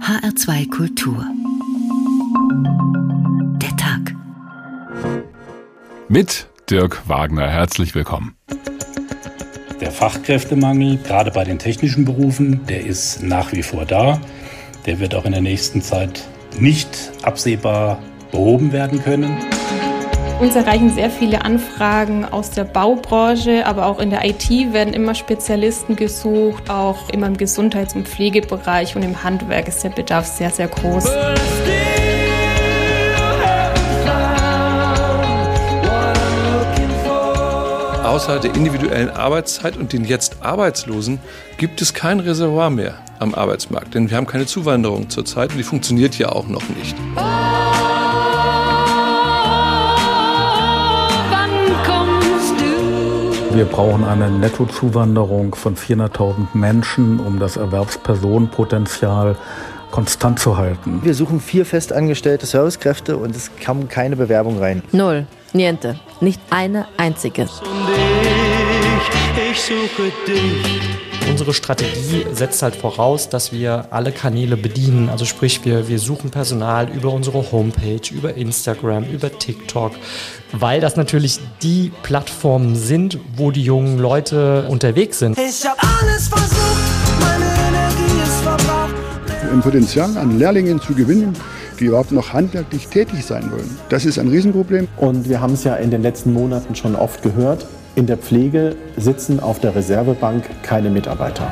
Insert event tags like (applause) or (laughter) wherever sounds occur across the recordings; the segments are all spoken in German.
HR2 Kultur. Der Tag. Mit Dirk Wagner. Herzlich willkommen. Der Fachkräftemangel, gerade bei den technischen Berufen, der ist nach wie vor da. Der wird auch in der nächsten Zeit nicht absehbar behoben werden können. Uns erreichen sehr viele Anfragen aus der Baubranche, aber auch in der IT werden immer Spezialisten gesucht. Auch immer im Gesundheits- und Pflegebereich und im Handwerk ist der Bedarf sehr, sehr groß. Außer der individuellen Arbeitszeit und den jetzt Arbeitslosen gibt es kein Reservoir mehr am Arbeitsmarkt. Denn wir haben keine Zuwanderung zurzeit und die funktioniert ja auch noch nicht. Wir brauchen eine Nettozuwanderung von 400.000 Menschen, um das Erwerbspersonenpotenzial konstant zu halten. Wir suchen vier festangestellte Servicekräfte und es kam keine Bewerbung rein. Null. Niente. Nicht eine einzige. Ich suche dich. Unsere Strategie setzt halt voraus, dass wir alle Kanäle bedienen. Also sprich, wir, wir suchen Personal über unsere Homepage, über Instagram, über TikTok, weil das natürlich die Plattformen sind, wo die jungen Leute unterwegs sind. Ich hab alles versucht, meine Energie ist verbraucht. Ein Potenzial an Lehrlingen zu gewinnen, die überhaupt noch handwerklich tätig sein wollen. Das ist ein Riesenproblem. Und wir haben es ja in den letzten Monaten schon oft gehört. In der Pflege sitzen auf der Reservebank keine Mitarbeiter.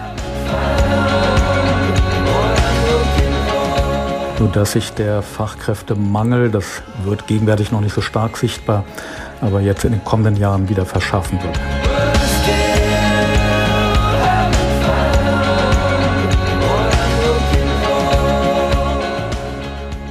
Sodass sich der Fachkräftemangel, das wird gegenwärtig noch nicht so stark sichtbar, aber jetzt in den kommenden Jahren wieder verschaffen wird.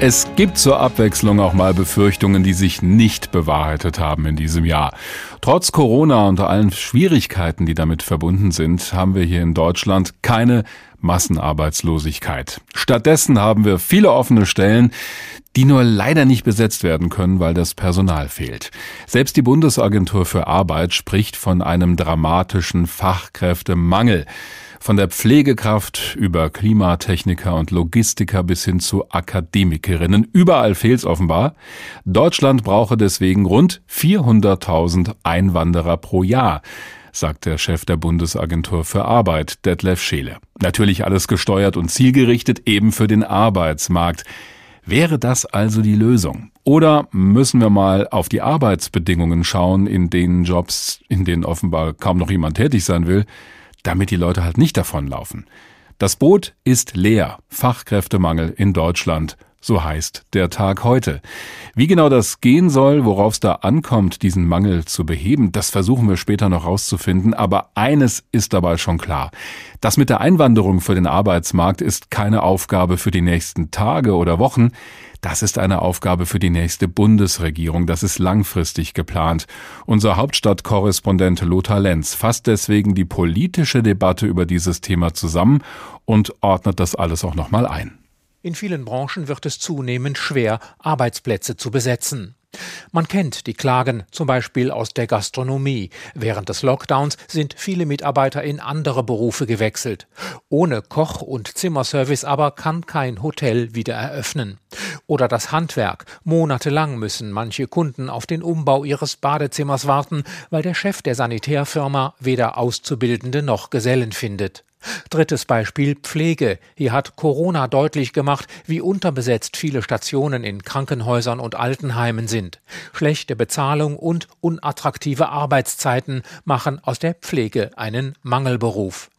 Es gibt zur Abwechslung auch mal Befürchtungen, die sich nicht bewahrheitet haben in diesem Jahr. Trotz Corona und allen Schwierigkeiten, die damit verbunden sind, haben wir hier in Deutschland keine Massenarbeitslosigkeit. Stattdessen haben wir viele offene Stellen, die nur leider nicht besetzt werden können, weil das Personal fehlt. Selbst die Bundesagentur für Arbeit spricht von einem dramatischen Fachkräftemangel. Von der Pflegekraft über Klimatechniker und Logistiker bis hin zu Akademikerinnen. Überall fehlt's offenbar. Deutschland brauche deswegen rund 400.000 Einwanderer pro Jahr sagt der Chef der Bundesagentur für Arbeit, Detlef Scheele. Natürlich alles gesteuert und zielgerichtet eben für den Arbeitsmarkt. Wäre das also die Lösung? Oder müssen wir mal auf die Arbeitsbedingungen schauen, in denen Jobs, in denen offenbar kaum noch jemand tätig sein will? Damit die Leute halt nicht davonlaufen. Das Boot ist leer. Fachkräftemangel in Deutschland. So heißt der Tag heute. Wie genau das gehen soll, worauf es da ankommt, diesen Mangel zu beheben, das versuchen wir später noch rauszufinden. Aber eines ist dabei schon klar. Das mit der Einwanderung für den Arbeitsmarkt ist keine Aufgabe für die nächsten Tage oder Wochen. Das ist eine Aufgabe für die nächste Bundesregierung. Das ist langfristig geplant. Unser Hauptstadtkorrespondent Lothar Lenz fasst deswegen die politische Debatte über dieses Thema zusammen und ordnet das alles auch nochmal ein. In vielen Branchen wird es zunehmend schwer, Arbeitsplätze zu besetzen. Man kennt die Klagen, zum Beispiel aus der Gastronomie. Während des Lockdowns sind viele Mitarbeiter in andere Berufe gewechselt. Ohne Koch- und Zimmerservice aber kann kein Hotel wieder eröffnen. Oder das Handwerk. Monatelang müssen manche Kunden auf den Umbau ihres Badezimmers warten, weil der Chef der Sanitärfirma weder Auszubildende noch Gesellen findet. Drittes Beispiel Pflege. Hier hat Corona deutlich gemacht, wie unterbesetzt viele Stationen in Krankenhäusern und Altenheimen sind. Schlechte Bezahlung und unattraktive Arbeitszeiten machen aus der Pflege einen Mangelberuf.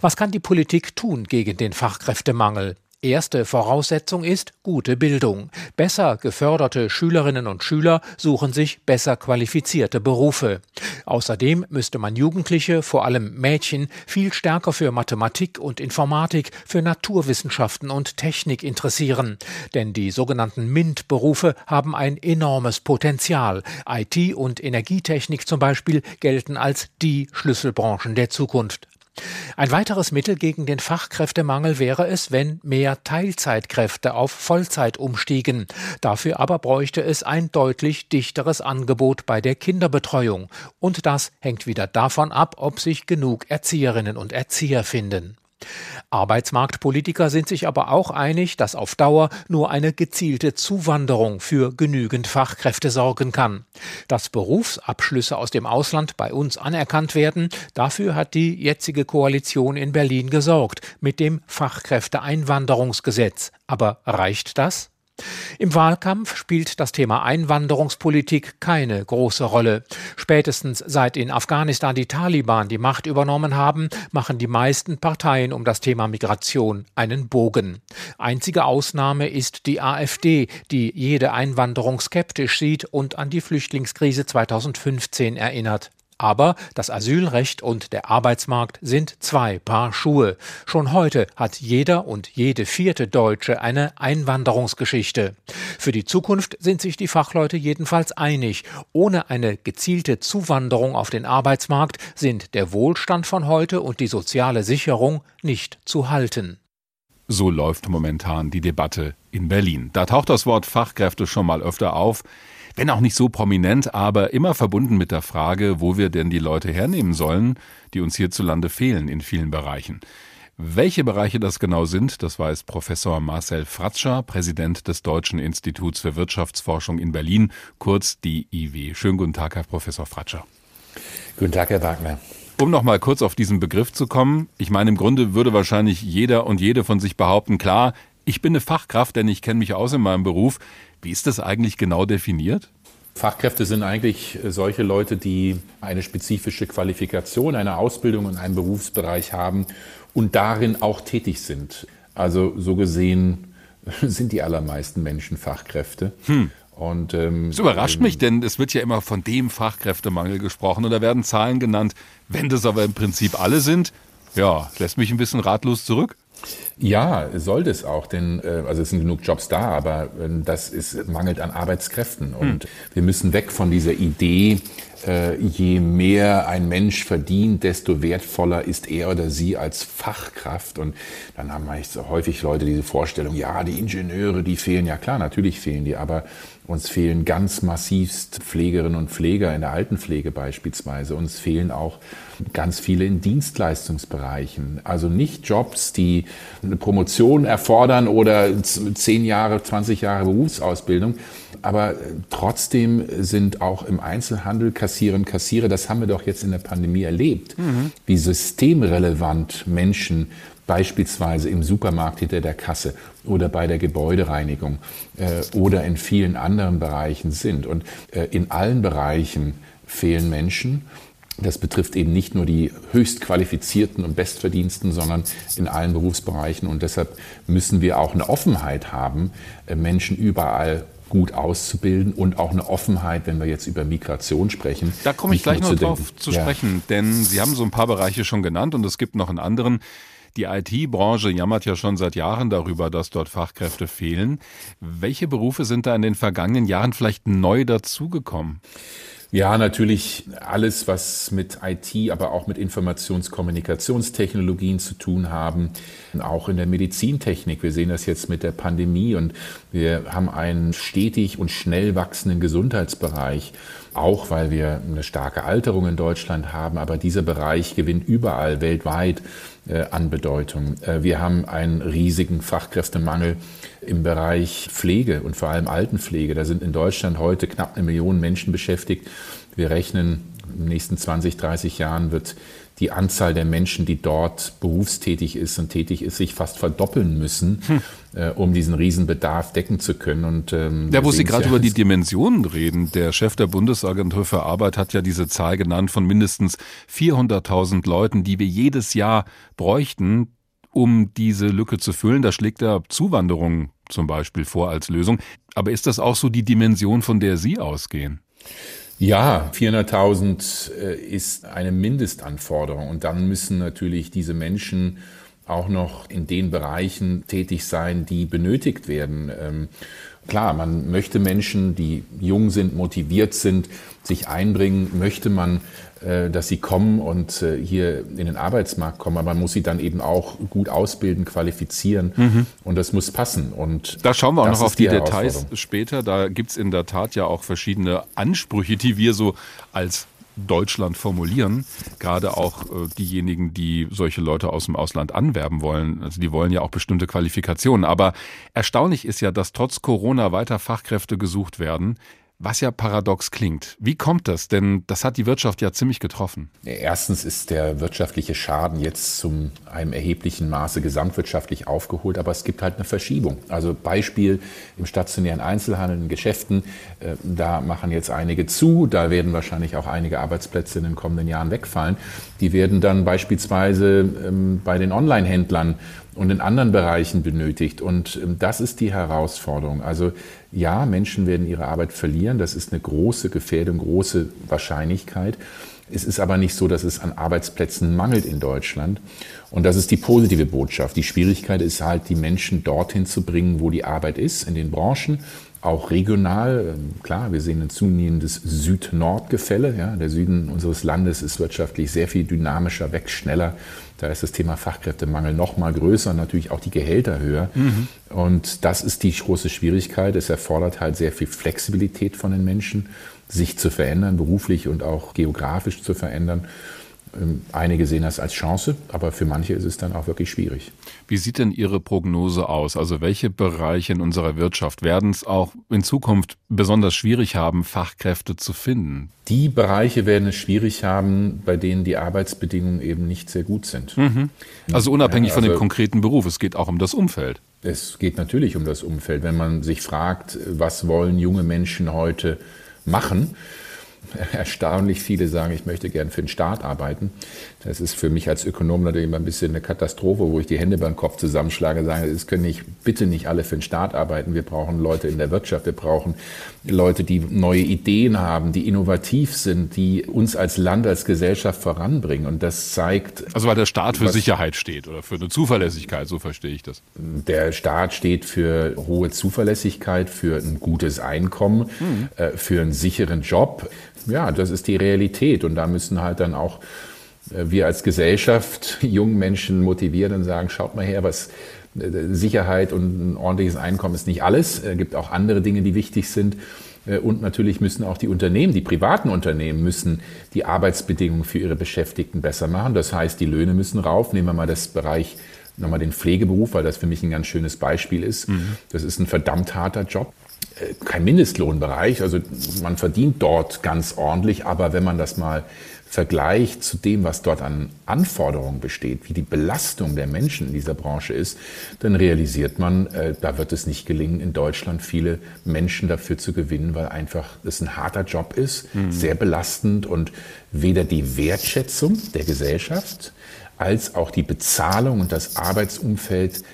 Was kann die Politik tun gegen den Fachkräftemangel? Erste Voraussetzung ist gute Bildung. Besser geförderte Schülerinnen und Schüler suchen sich besser qualifizierte Berufe. Außerdem müsste man Jugendliche, vor allem Mädchen, viel stärker für Mathematik und Informatik, für Naturwissenschaften und Technik interessieren. Denn die sogenannten MINT-Berufe haben ein enormes Potenzial. IT und Energietechnik zum Beispiel gelten als die Schlüsselbranchen der Zukunft. Ein weiteres Mittel gegen den Fachkräftemangel wäre es, wenn mehr Teilzeitkräfte auf Vollzeit umstiegen. Dafür aber bräuchte es ein deutlich dichteres Angebot bei der Kinderbetreuung. Und das hängt wieder davon ab, ob sich genug Erzieherinnen und Erzieher finden. Arbeitsmarktpolitiker sind sich aber auch einig, dass auf Dauer nur eine gezielte Zuwanderung für genügend Fachkräfte sorgen kann. Dass Berufsabschlüsse aus dem Ausland bei uns anerkannt werden, dafür hat die jetzige Koalition in Berlin gesorgt mit dem Fachkräfteeinwanderungsgesetz. Aber reicht das? Im Wahlkampf spielt das Thema Einwanderungspolitik keine große Rolle. Spätestens seit in Afghanistan die Taliban die Macht übernommen haben, machen die meisten Parteien um das Thema Migration einen Bogen. Einzige Ausnahme ist die AfD, die jede Einwanderung skeptisch sieht und an die Flüchtlingskrise 2015 erinnert. Aber das Asylrecht und der Arbeitsmarkt sind zwei Paar Schuhe. Schon heute hat jeder und jede vierte Deutsche eine Einwanderungsgeschichte. Für die Zukunft sind sich die Fachleute jedenfalls einig. Ohne eine gezielte Zuwanderung auf den Arbeitsmarkt sind der Wohlstand von heute und die soziale Sicherung nicht zu halten. So läuft momentan die Debatte in Berlin. Da taucht das Wort Fachkräfte schon mal öfter auf wenn auch nicht so prominent, aber immer verbunden mit der Frage, wo wir denn die Leute hernehmen sollen, die uns hierzulande fehlen in vielen Bereichen. Welche Bereiche das genau sind, das weiß Professor Marcel Fratscher, Präsident des Deutschen Instituts für Wirtschaftsforschung in Berlin, kurz DIW. Schönen guten Tag, Herr Professor Fratscher. Guten Tag, Herr Wagner. Um noch mal kurz auf diesen Begriff zu kommen, ich meine, im Grunde würde wahrscheinlich jeder und jede von sich behaupten, klar, ich bin eine Fachkraft, denn ich kenne mich aus in meinem Beruf. Wie ist das eigentlich genau definiert? Fachkräfte sind eigentlich solche Leute, die eine spezifische Qualifikation, eine Ausbildung in einem Berufsbereich haben und darin auch tätig sind. Also so gesehen (laughs) sind die allermeisten Menschen Fachkräfte. Hm. Und, ähm, das überrascht ähm, mich, denn es wird ja immer von dem Fachkräftemangel gesprochen und da werden Zahlen genannt. Wenn das aber im Prinzip alle sind, ja, lässt mich ein bisschen ratlos zurück. Ja, sollte es auch, denn äh, also es sind genug Jobs da, aber äh, das ist mangelt an Arbeitskräften und hm. wir müssen weg von dieser Idee, äh, je mehr ein Mensch verdient, desto wertvoller ist er oder sie als Fachkraft. Und dann haben wir so häufig Leute diese Vorstellung, ja, die Ingenieure, die fehlen. Ja klar, natürlich fehlen die, aber uns fehlen ganz massivst Pflegerinnen und Pfleger in der Altenpflege beispielsweise. Uns fehlen auch ganz viele in Dienstleistungsbereichen. Also nicht Jobs, die eine Promotion erfordern oder zehn Jahre, 20 Jahre Berufsausbildung. Aber trotzdem sind auch im Einzelhandel Kassiererinnen und Kassierer, das haben wir doch jetzt in der Pandemie erlebt, mhm. wie systemrelevant Menschen beispielsweise im Supermarkt hinter der Kasse oder bei der Gebäudereinigung äh, oder in vielen anderen Bereichen sind. Und äh, in allen Bereichen fehlen Menschen. Das betrifft eben nicht nur die höchst qualifizierten und bestverdiensten, sondern in allen Berufsbereichen. Und deshalb müssen wir auch eine Offenheit haben, äh, Menschen überall gut auszubilden und auch eine Offenheit, wenn wir jetzt über Migration sprechen. Da komme ich gleich noch drauf zu sprechen, ja. denn Sie haben so ein paar Bereiche schon genannt und es gibt noch einen anderen. Die IT-Branche jammert ja schon seit Jahren darüber, dass dort Fachkräfte fehlen. Welche Berufe sind da in den vergangenen Jahren vielleicht neu dazugekommen? Ja, natürlich alles, was mit IT, aber auch mit Informationskommunikationstechnologien zu tun haben, auch in der Medizintechnik. Wir sehen das jetzt mit der Pandemie und wir haben einen stetig und schnell wachsenden Gesundheitsbereich, auch weil wir eine starke Alterung in Deutschland haben, aber dieser Bereich gewinnt überall weltweit äh, an Bedeutung. Äh, wir haben einen riesigen Fachkräftemangel im Bereich Pflege und vor allem Altenpflege. Da sind in Deutschland heute knapp eine Million Menschen beschäftigt. Wir rechnen, in den nächsten 20, 30 Jahren wird die Anzahl der Menschen, die dort berufstätig ist und tätig ist, sich fast verdoppeln müssen, hm. äh, um diesen Riesenbedarf decken zu können. Und, ähm, ja, wo Sie gerade ja über die Dimensionen reden, der Chef der Bundesagentur für Arbeit hat ja diese Zahl genannt von mindestens 400.000 Leuten, die wir jedes Jahr bräuchten, um diese Lücke zu füllen. Da schlägt er Zuwanderung zum Beispiel vor als Lösung. Aber ist das auch so die Dimension, von der Sie ausgehen? Ja, 400.000 äh, ist eine Mindestanforderung. Und dann müssen natürlich diese Menschen auch noch in den Bereichen tätig sein, die benötigt werden. Ähm, klar, man möchte Menschen, die jung sind, motiviert sind, sich einbringen, möchte man dass sie kommen und äh, hier in den Arbeitsmarkt kommen, aber man muss sie dann eben auch gut ausbilden, qualifizieren mhm. und das muss passen. Und da schauen wir auch noch auf die, die Details später. Da gibt's in der Tat ja auch verschiedene Ansprüche, die wir so als Deutschland formulieren. Gerade auch äh, diejenigen, die solche Leute aus dem Ausland anwerben wollen. Also die wollen ja auch bestimmte Qualifikationen. Aber erstaunlich ist ja, dass trotz Corona weiter Fachkräfte gesucht werden. Was ja paradox klingt. Wie kommt das? Denn das hat die Wirtschaft ja ziemlich getroffen. Erstens ist der wirtschaftliche Schaden jetzt zum einem erheblichen Maße gesamtwirtschaftlich aufgeholt, aber es gibt halt eine Verschiebung. Also Beispiel im stationären Einzelhandel, in Geschäften, äh, da machen jetzt einige zu, da werden wahrscheinlich auch einige Arbeitsplätze in den kommenden Jahren wegfallen. Die werden dann beispielsweise ähm, bei den Online-Händlern und in anderen Bereichen benötigt. Und ähm, das ist die Herausforderung. Also ja, Menschen werden ihre Arbeit verlieren. Das ist eine große Gefährdung, große Wahrscheinlichkeit. Es ist aber nicht so, dass es an Arbeitsplätzen mangelt in Deutschland. Und das ist die positive Botschaft. Die Schwierigkeit ist halt, die Menschen dorthin zu bringen, wo die Arbeit ist, in den Branchen, auch regional. Ähm, klar, wir sehen ein zunehmendes Süd-Nord-Gefälle. Ja, der Süden unseres Landes ist wirtschaftlich sehr viel dynamischer, wächst schneller. Da ist das Thema Fachkräftemangel noch mal größer und natürlich auch die Gehälter höher. Mhm. Und das ist die große Schwierigkeit. Es erfordert halt sehr viel Flexibilität von den Menschen, sich zu verändern, beruflich und auch geografisch zu verändern. Ähm, einige sehen das als Chance, aber für manche ist es dann auch wirklich schwierig. Wie sieht denn Ihre Prognose aus? Also welche Bereiche in unserer Wirtschaft werden es auch in Zukunft besonders schwierig haben, Fachkräfte zu finden? Die Bereiche werden es schwierig haben, bei denen die Arbeitsbedingungen eben nicht sehr gut sind. Mhm. Also unabhängig ja, also von dem konkreten Beruf, es geht auch um das Umfeld. Es geht natürlich um das Umfeld. Wenn man sich fragt, was wollen junge Menschen heute machen, (laughs) erstaunlich viele sagen, ich möchte gern für den Staat arbeiten. Das ist für mich als Ökonom natürlich immer ein bisschen eine Katastrophe, wo ich die Hände beim Kopf zusammenschlage, sage, es können nicht, bitte nicht alle für den Staat arbeiten. Wir brauchen Leute in der Wirtschaft, wir brauchen Leute, die neue Ideen haben, die innovativ sind, die uns als Land, als Gesellschaft voranbringen. Und das zeigt. Also weil der Staat für Sicherheit steht oder für eine Zuverlässigkeit, so verstehe ich das. Der Staat steht für hohe Zuverlässigkeit, für ein gutes Einkommen, mhm. für einen sicheren Job. Ja, das ist die Realität. Und da müssen halt dann auch äh, wir als Gesellschaft (laughs) jungen Menschen motivieren und sagen, schaut mal her, was äh, Sicherheit und ein ordentliches Einkommen ist nicht alles. Es gibt auch andere Dinge, die wichtig sind. Äh, und natürlich müssen auch die Unternehmen, die privaten Unternehmen müssen die Arbeitsbedingungen für ihre Beschäftigten besser machen. Das heißt, die Löhne müssen rauf. Nehmen wir mal das Bereich, nochmal den Pflegeberuf, weil das für mich ein ganz schönes Beispiel ist. Mhm. Das ist ein verdammt harter Job kein Mindestlohnbereich, also man verdient dort ganz ordentlich, aber wenn man das mal vergleicht zu dem, was dort an Anforderungen besteht, wie die Belastung der Menschen in dieser Branche ist, dann realisiert man, äh, da wird es nicht gelingen, in Deutschland viele Menschen dafür zu gewinnen, weil einfach es ein harter Job ist, mhm. sehr belastend und weder die Wertschätzung der Gesellschaft als auch die Bezahlung und das Arbeitsumfeld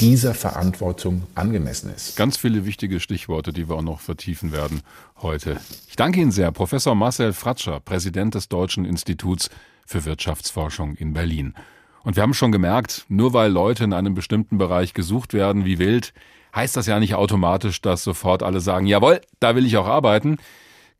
dieser Verantwortung angemessen ist. Ganz viele wichtige Stichworte, die wir auch noch vertiefen werden heute. Ich danke Ihnen sehr, Professor Marcel Fratscher, Präsident des Deutschen Instituts für Wirtschaftsforschung in Berlin. Und wir haben schon gemerkt, nur weil Leute in einem bestimmten Bereich gesucht werden wie wild, heißt das ja nicht automatisch, dass sofort alle sagen, jawohl, da will ich auch arbeiten.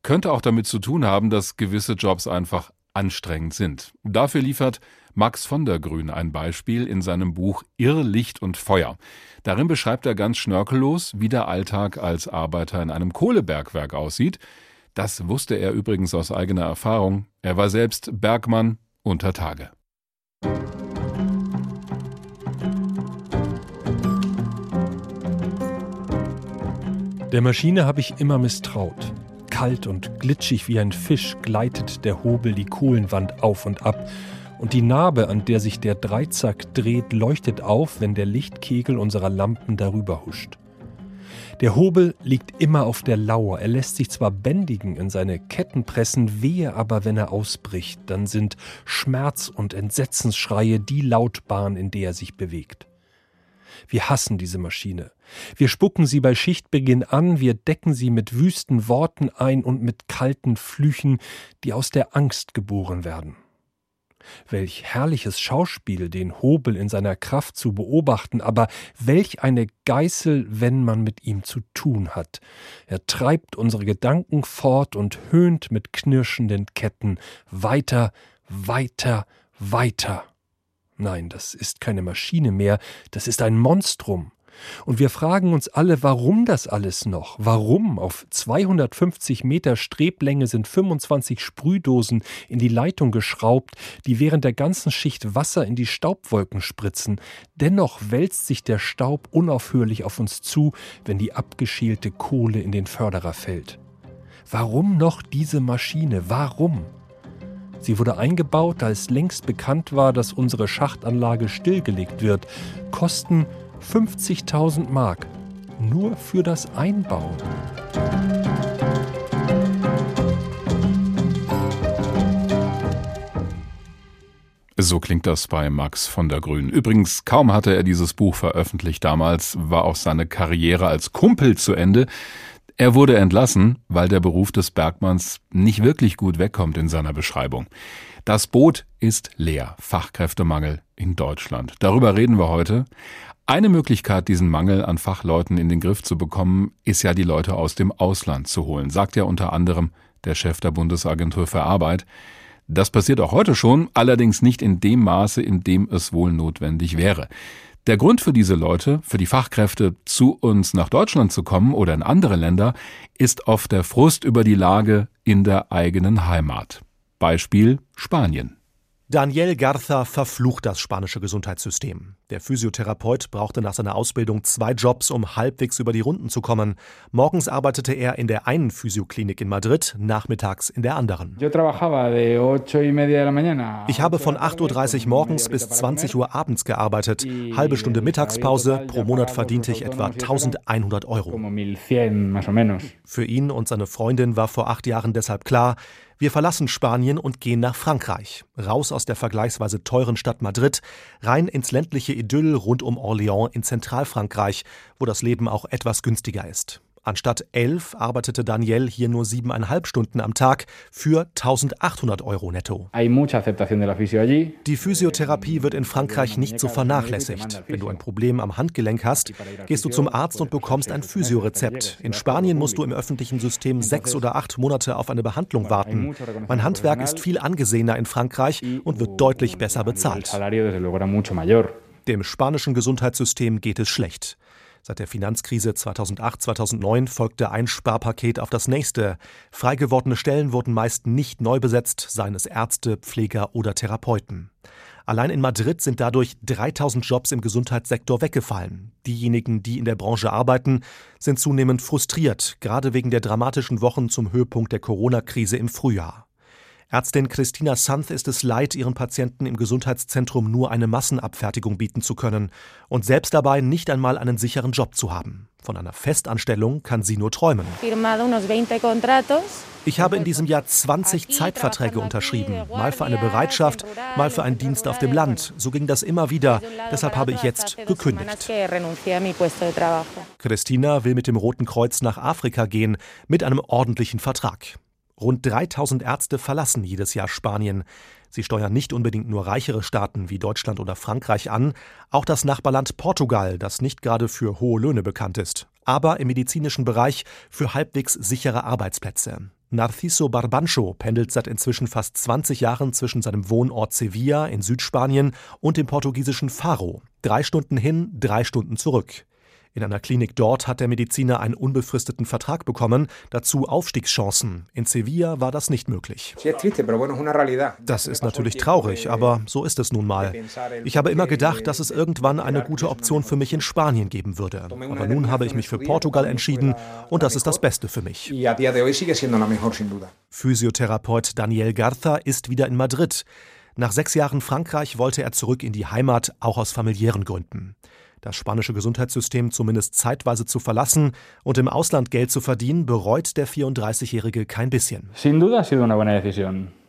Könnte auch damit zu tun haben, dass gewisse Jobs einfach anstrengend sind. Dafür liefert Max von der Grün ein Beispiel in seinem Buch Irrlicht und Feuer. Darin beschreibt er ganz schnörkellos, wie der Alltag als Arbeiter in einem Kohlebergwerk aussieht. Das wusste er übrigens aus eigener Erfahrung. Er war selbst Bergmann unter Tage. Der Maschine habe ich immer misstraut. Kalt und glitschig wie ein Fisch gleitet der Hobel die Kohlenwand auf und ab und die Narbe, an der sich der Dreizack dreht, leuchtet auf, wenn der Lichtkegel unserer Lampen darüber huscht. Der Hobel liegt immer auf der Lauer. Er lässt sich zwar bändigen, in seine Ketten pressen, wehe aber, wenn er ausbricht, dann sind Schmerz und Entsetzensschreie die Lautbahn, in der er sich bewegt. Wir hassen diese Maschine. Wir spucken sie bei Schichtbeginn an, wir decken sie mit wüsten Worten ein und mit kalten Flüchen, die aus der Angst geboren werden. Welch herrliches Schauspiel, den Hobel in seiner Kraft zu beobachten, aber welch eine Geißel, wenn man mit ihm zu tun hat. Er treibt unsere Gedanken fort und höhnt mit knirschenden Ketten weiter, weiter, weiter. Nein, das ist keine Maschine mehr, das ist ein Monstrum. Und wir fragen uns alle, warum das alles noch? Warum? Auf 250 Meter Streblänge sind 25 Sprühdosen in die Leitung geschraubt, die während der ganzen Schicht Wasser in die Staubwolken spritzen. Dennoch wälzt sich der Staub unaufhörlich auf uns zu, wenn die abgeschälte Kohle in den Förderer fällt. Warum noch diese Maschine? Warum? Sie wurde eingebaut, als längst bekannt war, dass unsere Schachtanlage stillgelegt wird. Kosten 50.000 Mark. Nur für das Einbauen. So klingt das bei Max von der Grün. Übrigens, kaum hatte er dieses Buch veröffentlicht damals, war auch seine Karriere als Kumpel zu Ende. Er wurde entlassen, weil der Beruf des Bergmanns nicht wirklich gut wegkommt in seiner Beschreibung. Das Boot ist leer. Fachkräftemangel in Deutschland. Darüber reden wir heute. Eine Möglichkeit, diesen Mangel an Fachleuten in den Griff zu bekommen, ist ja die Leute aus dem Ausland zu holen, sagt ja unter anderem der Chef der Bundesagentur für Arbeit. Das passiert auch heute schon, allerdings nicht in dem Maße, in dem es wohl notwendig wäre. Der Grund für diese Leute, für die Fachkräfte zu uns nach Deutschland zu kommen oder in andere Länder, ist oft der Frust über die Lage in der eigenen Heimat. Beispiel Spanien. Daniel Garza verflucht das spanische Gesundheitssystem. Der Physiotherapeut brauchte nach seiner Ausbildung zwei Jobs, um halbwegs über die Runden zu kommen. Morgens arbeitete er in der einen Physioklinik in Madrid, nachmittags in der anderen. Ich habe von 8.30 Uhr morgens bis 20 Uhr abends gearbeitet. Halbe Stunde Mittagspause, pro Monat verdiente ich etwa 1100 Euro. Für ihn und seine Freundin war vor acht Jahren deshalb klar, wir verlassen Spanien und gehen nach Frankreich, raus aus der vergleichsweise teuren Stadt Madrid, rein ins ländliche Idyll rund um Orléans in Zentralfrankreich, wo das Leben auch etwas günstiger ist. Anstatt elf arbeitete Daniel hier nur siebeneinhalb Stunden am Tag für 1800 Euro netto. Die Physiotherapie wird in Frankreich nicht so vernachlässigt. Wenn du ein Problem am Handgelenk hast, gehst du zum Arzt und bekommst ein Physiorezept. In Spanien musst du im öffentlichen System sechs oder acht Monate auf eine Behandlung warten. Mein Handwerk ist viel angesehener in Frankreich und wird deutlich besser bezahlt. Dem spanischen Gesundheitssystem geht es schlecht. Seit der Finanzkrise 2008-2009 folgte ein Sparpaket auf das nächste. Frei gewordene Stellen wurden meist nicht neu besetzt, seien es Ärzte, Pfleger oder Therapeuten. Allein in Madrid sind dadurch 3000 Jobs im Gesundheitssektor weggefallen. Diejenigen, die in der Branche arbeiten, sind zunehmend frustriert, gerade wegen der dramatischen Wochen zum Höhepunkt der Corona-Krise im Frühjahr. Ärztin Christina Santh ist es leid, ihren Patienten im Gesundheitszentrum nur eine Massenabfertigung bieten zu können und selbst dabei nicht einmal einen sicheren Job zu haben. Von einer Festanstellung kann sie nur träumen. Ich habe in diesem Jahr 20 Zeitverträge unterschrieben, mal für eine Bereitschaft, mal für einen Dienst auf dem Land. So ging das immer wieder. Deshalb habe ich jetzt gekündigt. Christina will mit dem Roten Kreuz nach Afrika gehen, mit einem ordentlichen Vertrag. Rund 3000 Ärzte verlassen jedes Jahr Spanien. Sie steuern nicht unbedingt nur reichere Staaten wie Deutschland oder Frankreich an, auch das Nachbarland Portugal, das nicht gerade für hohe Löhne bekannt ist, aber im medizinischen Bereich für halbwegs sichere Arbeitsplätze. Narciso Barbancho pendelt seit inzwischen fast 20 Jahren zwischen seinem Wohnort Sevilla in Südspanien und dem portugiesischen Faro. Drei Stunden hin, drei Stunden zurück. In einer Klinik dort hat der Mediziner einen unbefristeten Vertrag bekommen, dazu Aufstiegschancen. In Sevilla war das nicht möglich. Das ist natürlich traurig, aber so ist es nun mal. Ich habe immer gedacht, dass es irgendwann eine gute Option für mich in Spanien geben würde. Aber nun habe ich mich für Portugal entschieden und das ist das Beste für mich. Physiotherapeut Daniel Garza ist wieder in Madrid. Nach sechs Jahren Frankreich wollte er zurück in die Heimat, auch aus familiären Gründen das spanische Gesundheitssystem zumindest zeitweise zu verlassen und im Ausland Geld zu verdienen, bereut der 34-Jährige kein bisschen.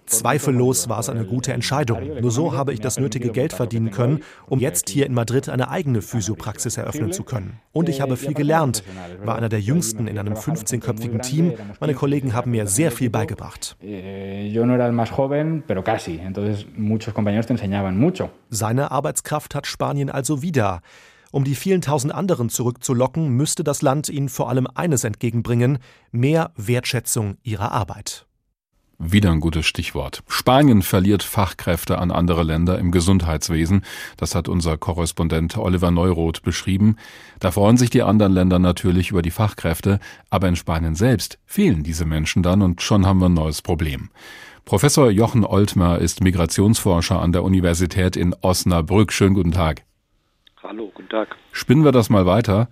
Zweifellos war es eine gute Entscheidung. Nur so habe ich das nötige Geld verdienen können, um jetzt hier in Madrid eine eigene Physiopraxis eröffnen zu können. Und ich habe viel gelernt, war einer der jüngsten in einem 15-köpfigen Team. Meine Kollegen haben mir sehr viel beigebracht. Seine Arbeitskraft hat Spanien also wieder. Um die vielen tausend anderen zurückzulocken, müsste das Land ihnen vor allem eines entgegenbringen mehr Wertschätzung ihrer Arbeit. Wieder ein gutes Stichwort. Spanien verliert Fachkräfte an andere Länder im Gesundheitswesen. Das hat unser Korrespondent Oliver Neuroth beschrieben. Da freuen sich die anderen Länder natürlich über die Fachkräfte, aber in Spanien selbst fehlen diese Menschen dann und schon haben wir ein neues Problem. Professor Jochen Oltmer ist Migrationsforscher an der Universität in Osnabrück. Schönen guten Tag. Hallo, guten Tag. Spinnen wir das mal weiter.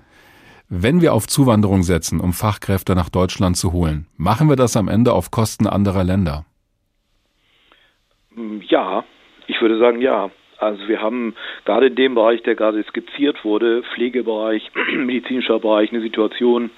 Wenn wir auf Zuwanderung setzen, um Fachkräfte nach Deutschland zu holen, machen wir das am Ende auf Kosten anderer Länder? Ja, ich würde sagen ja. Also wir haben gerade in dem Bereich, der gerade skizziert wurde, Pflegebereich, (clears throat) medizinischer Bereich, eine Situation,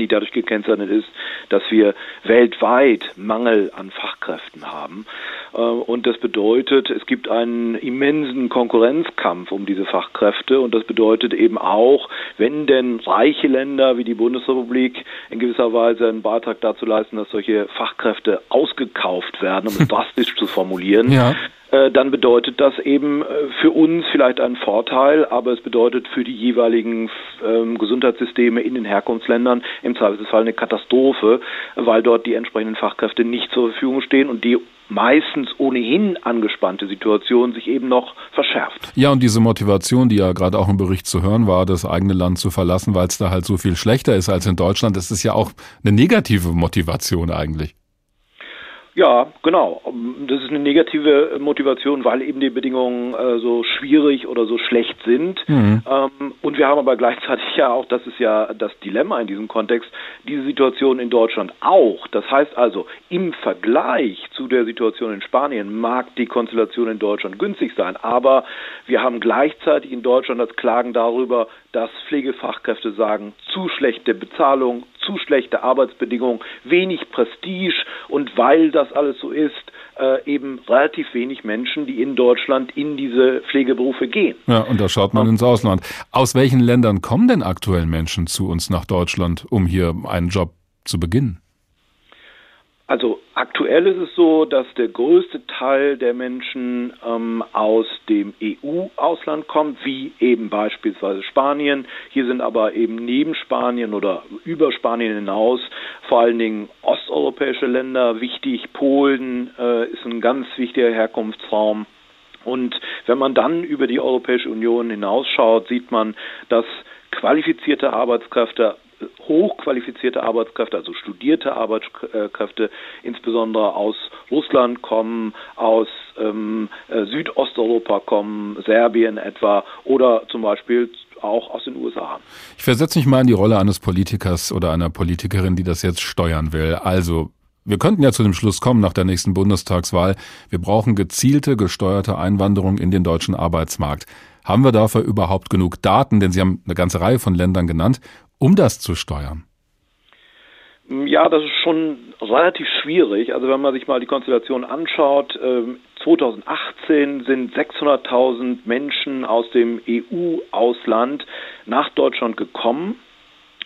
die dadurch gekennzeichnet ist, dass wir weltweit Mangel an Fachkräften haben. Äh, und das bedeutet, es gibt einen immensen Konkurrenzkampf um diese Fachkräfte. Und das bedeutet eben auch, wenn denn reiche Länder wie die Bundesrepublik in gewisser Weise einen Beitrag dazu leisten, dass solche Fachkräfte ausgekauft werden, um es (laughs) drastisch zu formulieren, ja dann bedeutet das eben äh, für uns vielleicht einen Vorteil, aber es bedeutet für die jeweiligen ähm, Gesundheitssysteme in den Herkunftsländern im Zweifelsfall eine Katastrophe, weil dort die entsprechenden Fachkräfte nicht zur Verfügung stehen und die meistens ohnehin angespannte Situation sich eben noch verschärft. Ja, und diese Motivation, die ja gerade auch im Bericht zu hören war, das eigene Land zu verlassen, weil es da halt so viel schlechter ist als in Deutschland, das ist ja auch eine negative Motivation eigentlich. Ja, genau. Das ist eine negative Motivation, weil eben die Bedingungen äh, so schwierig oder so schlecht sind. Mhm. Ähm, und wir haben aber gleichzeitig (laughs) ja auch, das ist ja das Dilemma in diesem Kontext, diese Situation in Deutschland auch. Das heißt also, im Vergleich zu der Situation in Spanien mag die Konstellation in Deutschland günstig sein, aber wir haben gleichzeitig in Deutschland das Klagen darüber, dass Pflegefachkräfte sagen, zu schlechte Bezahlung, zu schlechte Arbeitsbedingungen, wenig Prestige und weil das alles so ist, äh, eben relativ wenig Menschen, die in Deutschland in diese Pflegeberufe gehen. Ja, und da schaut man ins Ausland. Aus welchen Ländern kommen denn aktuell Menschen zu uns nach Deutschland, um hier einen Job zu beginnen? Also aktuell ist es so, dass der größte Teil der Menschen ähm, aus dem EU-Ausland kommt, wie eben beispielsweise Spanien. Hier sind aber eben neben Spanien oder über Spanien hinaus vor allen Dingen osteuropäische Länder wichtig. Polen äh, ist ein ganz wichtiger Herkunftsraum. Und wenn man dann über die Europäische Union hinausschaut, sieht man, dass qualifizierte Arbeitskräfte hochqualifizierte Arbeitskräfte, also studierte Arbeitskräfte, insbesondere aus Russland kommen, aus ähm, äh, Südosteuropa kommen, Serbien etwa oder zum Beispiel auch aus den USA. Ich versetze mich mal in die Rolle eines Politikers oder einer Politikerin, die das jetzt steuern will. Also wir könnten ja zu dem Schluss kommen nach der nächsten Bundestagswahl, wir brauchen gezielte, gesteuerte Einwanderung in den deutschen Arbeitsmarkt. Haben wir dafür überhaupt genug Daten? Denn Sie haben eine ganze Reihe von Ländern genannt um das zu steuern? Ja, das ist schon relativ schwierig. Also wenn man sich mal die Konstellation anschaut, 2018 ähm, sind 600.000 Menschen aus dem EU-Ausland nach Deutschland gekommen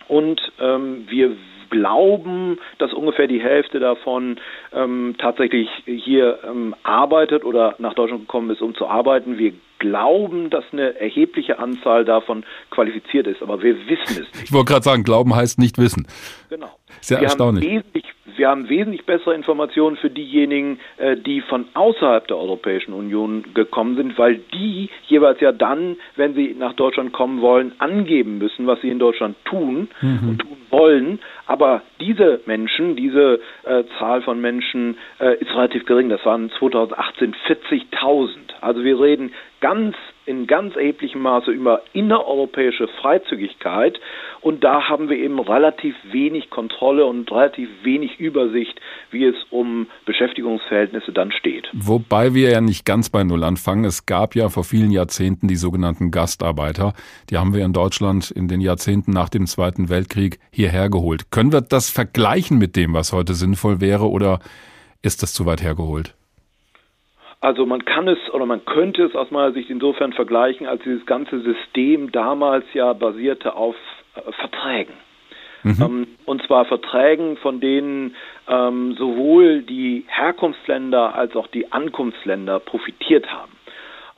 und ähm, wir glauben, dass ungefähr die Hälfte davon ähm, tatsächlich hier ähm, arbeitet oder nach Deutschland gekommen ist, um zu arbeiten. Wir glauben, dass eine erhebliche Anzahl davon qualifiziert ist, aber wir wissen es nicht. Ich wollte gerade sagen, glauben heißt nicht wissen. Genau. Sehr wir erstaunlich. Haben wesentlich wir haben wesentlich bessere Informationen für diejenigen, äh, die von außerhalb der Europäischen Union gekommen sind, weil die jeweils ja dann, wenn sie nach Deutschland kommen wollen, angeben müssen, was sie in Deutschland tun mhm. und tun wollen. Aber diese Menschen, diese äh, Zahl von Menschen äh, ist relativ gering. Das waren 2018 40.000. Also wir reden ganz in ganz erheblichem Maße über innereuropäische Freizügigkeit und da haben wir eben relativ wenig Kontrolle und relativ wenig Übersicht, wie es um Beschäftigungsverhältnisse dann steht. Wobei wir ja nicht ganz bei Null anfangen. Es gab ja vor vielen Jahrzehnten die sogenannten Gastarbeiter. Die haben wir in Deutschland in den Jahrzehnten nach dem Zweiten Weltkrieg hierher geholt. Können wir das vergleichen mit dem, was heute sinnvoll wäre oder ist das zu weit hergeholt? Also man kann es oder man könnte es aus meiner Sicht insofern vergleichen, als dieses ganze System damals ja basierte auf äh, Verträgen. Mhm. Ähm, und zwar Verträgen, von denen ähm, sowohl die Herkunftsländer als auch die Ankunftsländer profitiert haben.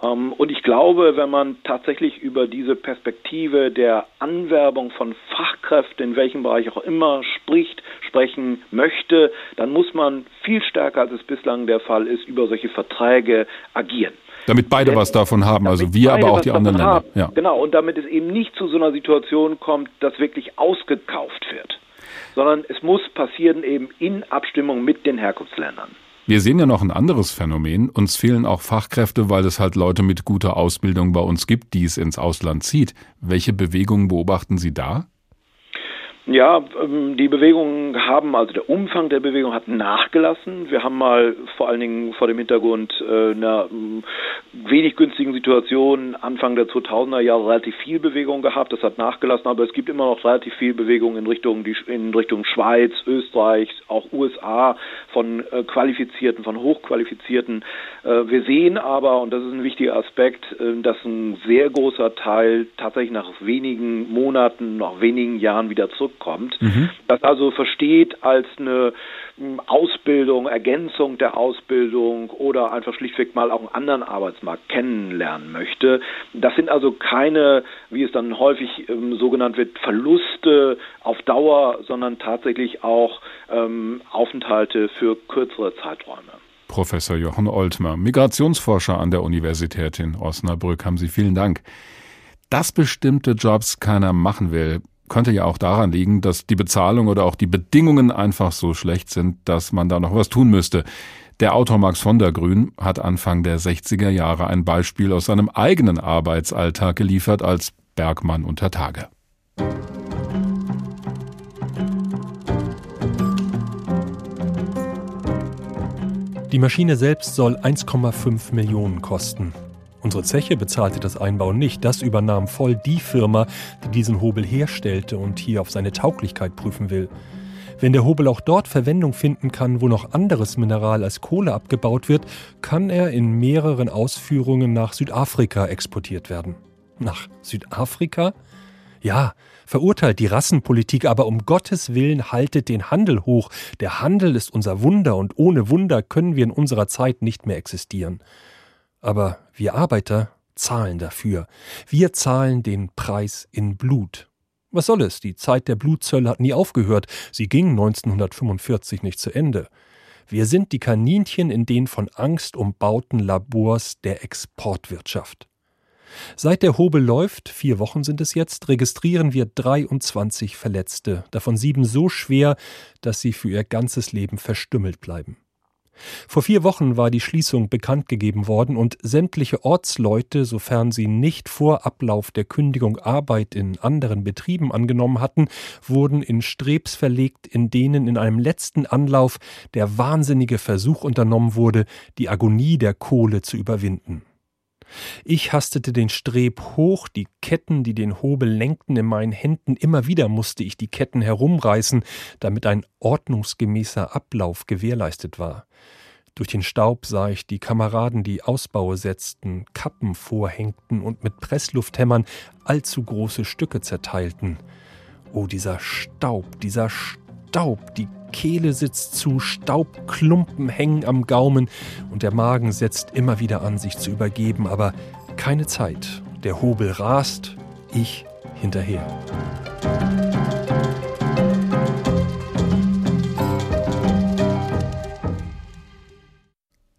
Ähm, und ich glaube, wenn man tatsächlich über diese Perspektive der Anwerbung von Fachkräften, in welchem Bereich auch immer, spricht, sprechen möchte, dann muss man viel stärker, als es bislang der Fall ist, über solche Verträge agieren. Damit beide was davon haben, also wir, aber auch die anderen Länder. Ja. Genau, und damit es eben nicht zu so einer Situation kommt, dass wirklich ausgekauft wird, sondern es muss passieren eben in Abstimmung mit den Herkunftsländern. Wir sehen ja noch ein anderes Phänomen. Uns fehlen auch Fachkräfte, weil es halt Leute mit guter Ausbildung bei uns gibt, die es ins Ausland zieht. Welche Bewegungen beobachten Sie da? Ja, ähm, die Bewegungen haben, also der Umfang der Bewegung hat nachgelassen. Wir haben mal vor allen Dingen vor dem Hintergrund äh, einer ähm, wenig günstigen Situation Anfang der 2000er Jahre relativ viel Bewegung gehabt. Das hat nachgelassen, aber es gibt immer noch relativ viel Bewegung in Richtung, in Richtung Schweiz, Österreich, auch USA von äh, qualifizierten, von hochqualifizierten. Äh, wir sehen aber, und das ist ein wichtiger Aspekt, dass ein sehr großer Teil tatsächlich nach wenigen Monaten, nach wenigen Jahren wieder zurück kommt. Mhm. Das also versteht als eine hm, Ausbildung, Ergänzung der Ausbildung oder einfach schlichtweg mal auch einen anderen Arbeitsmarkt kennenlernen möchte. Das sind also keine, wie es dann häufig ähm, so genannt wird, Verluste auf Dauer, sondern tatsächlich auch ähm, Aufenthalte für kürzere Zeiträume. Professor Jochen Oltmer, Migrationsforscher an der Universität in Osnabrück, haben Sie vielen Dank. Dass bestimmte Jobs keiner machen will, könnte ja auch daran liegen, dass die Bezahlung oder auch die Bedingungen einfach so schlecht sind, dass man da noch was tun müsste. Der Autor Max von der Grün hat Anfang der 60er Jahre ein Beispiel aus seinem eigenen Arbeitsalltag geliefert als Bergmann unter Tage. Die Maschine selbst soll 1,5 Millionen kosten. Unsere Zeche bezahlte das Einbauen nicht, das übernahm voll die Firma, die diesen Hobel herstellte und hier auf seine Tauglichkeit prüfen will. Wenn der Hobel auch dort Verwendung finden kann, wo noch anderes Mineral als Kohle abgebaut wird, kann er in mehreren Ausführungen nach Südafrika exportiert werden. Nach Südafrika? Ja, verurteilt die Rassenpolitik, aber um Gottes Willen haltet den Handel hoch. Der Handel ist unser Wunder und ohne Wunder können wir in unserer Zeit nicht mehr existieren. Aber wir Arbeiter zahlen dafür. Wir zahlen den Preis in Blut. Was soll es? Die Zeit der Blutzölle hat nie aufgehört. Sie ging 1945 nicht zu Ende. Wir sind die Kaninchen in den von Angst umbauten Labors der Exportwirtschaft. Seit der Hobel läuft, vier Wochen sind es jetzt, registrieren wir 23 Verletzte, davon sieben so schwer, dass sie für ihr ganzes Leben verstümmelt bleiben. Vor vier Wochen war die Schließung bekannt gegeben worden und sämtliche Ortsleute, sofern sie nicht vor Ablauf der Kündigung Arbeit in anderen Betrieben angenommen hatten, wurden in Strebs verlegt, in denen in einem letzten Anlauf der wahnsinnige Versuch unternommen wurde, die Agonie der Kohle zu überwinden. Ich hastete den Streb hoch, die Ketten, die den Hobel lenkten, in meinen Händen, immer wieder musste ich die Ketten herumreißen, damit ein ordnungsgemäßer Ablauf gewährleistet war. Durch den Staub sah ich die Kameraden, die Ausbaue setzten, Kappen vorhängten und mit Presslufthämmern allzu große Stücke zerteilten. Oh, dieser Staub, dieser Staub, die Kehle sitzt zu, Staubklumpen hängen am Gaumen und der Magen setzt immer wieder an, sich zu übergeben, aber keine Zeit. Der Hobel rast, ich hinterher.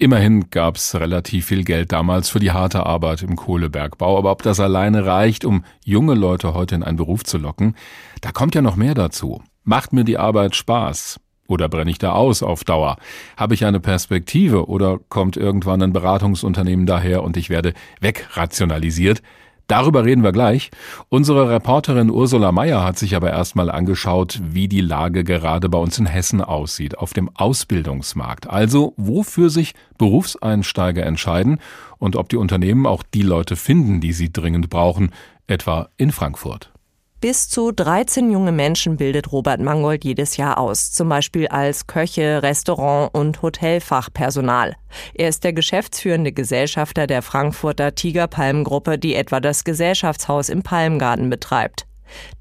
Immerhin gab's relativ viel Geld damals für die harte Arbeit im Kohlebergbau, aber ob das alleine reicht, um junge Leute heute in einen Beruf zu locken, da kommt ja noch mehr dazu. Macht mir die Arbeit Spaß? Oder brenne ich da aus auf Dauer? Habe ich eine Perspektive oder kommt irgendwann ein Beratungsunternehmen daher und ich werde wegrationalisiert? Darüber reden wir gleich. Unsere Reporterin Ursula Meyer hat sich aber erstmal angeschaut, wie die Lage gerade bei uns in Hessen aussieht, auf dem Ausbildungsmarkt. Also, wofür sich Berufseinsteiger entscheiden und ob die Unternehmen auch die Leute finden, die sie dringend brauchen, etwa in Frankfurt. Bis zu 13 junge Menschen bildet Robert Mangold jedes Jahr aus, zum Beispiel als Köche, Restaurant- und Hotelfachpersonal. Er ist der geschäftsführende Gesellschafter der Frankfurter Tigerpalmgruppe, die etwa das Gesellschaftshaus im Palmgarten betreibt.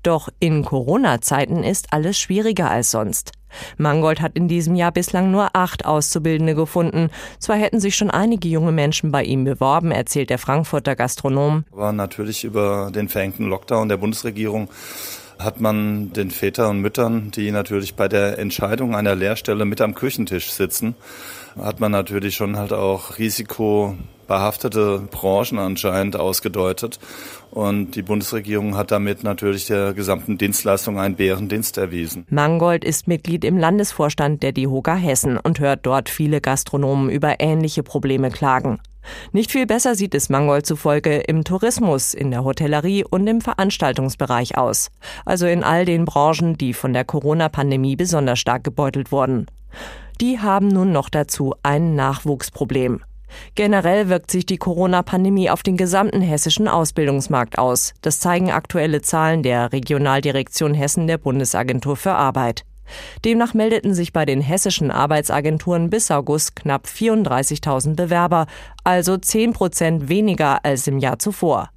Doch in Corona-Zeiten ist alles schwieriger als sonst. Mangold hat in diesem Jahr bislang nur acht Auszubildende gefunden. Zwar hätten sich schon einige junge Menschen bei ihm beworben, erzählt der Frankfurter Gastronom. Aber natürlich über den verhängten Lockdown der Bundesregierung hat man den Vätern und Müttern, die natürlich bei der Entscheidung einer Lehrstelle mit am Küchentisch sitzen, hat man natürlich schon halt auch risikobehaftete Branchen anscheinend ausgedeutet. Und die Bundesregierung hat damit natürlich der gesamten Dienstleistung einen Bärendienst erwiesen. Mangold ist Mitglied im Landesvorstand der DIHOGA Hessen und hört dort viele Gastronomen über ähnliche Probleme klagen. Nicht viel besser sieht es Mangold zufolge im Tourismus, in der Hotellerie und im Veranstaltungsbereich aus. Also in all den Branchen, die von der Corona-Pandemie besonders stark gebeutelt wurden. Die haben nun noch dazu ein Nachwuchsproblem. Generell wirkt sich die Corona-Pandemie auf den gesamten hessischen Ausbildungsmarkt aus. Das zeigen aktuelle Zahlen der Regionaldirektion Hessen der Bundesagentur für Arbeit. Demnach meldeten sich bei den hessischen Arbeitsagenturen bis August knapp 34.000 Bewerber, also 10 Prozent weniger als im Jahr zuvor.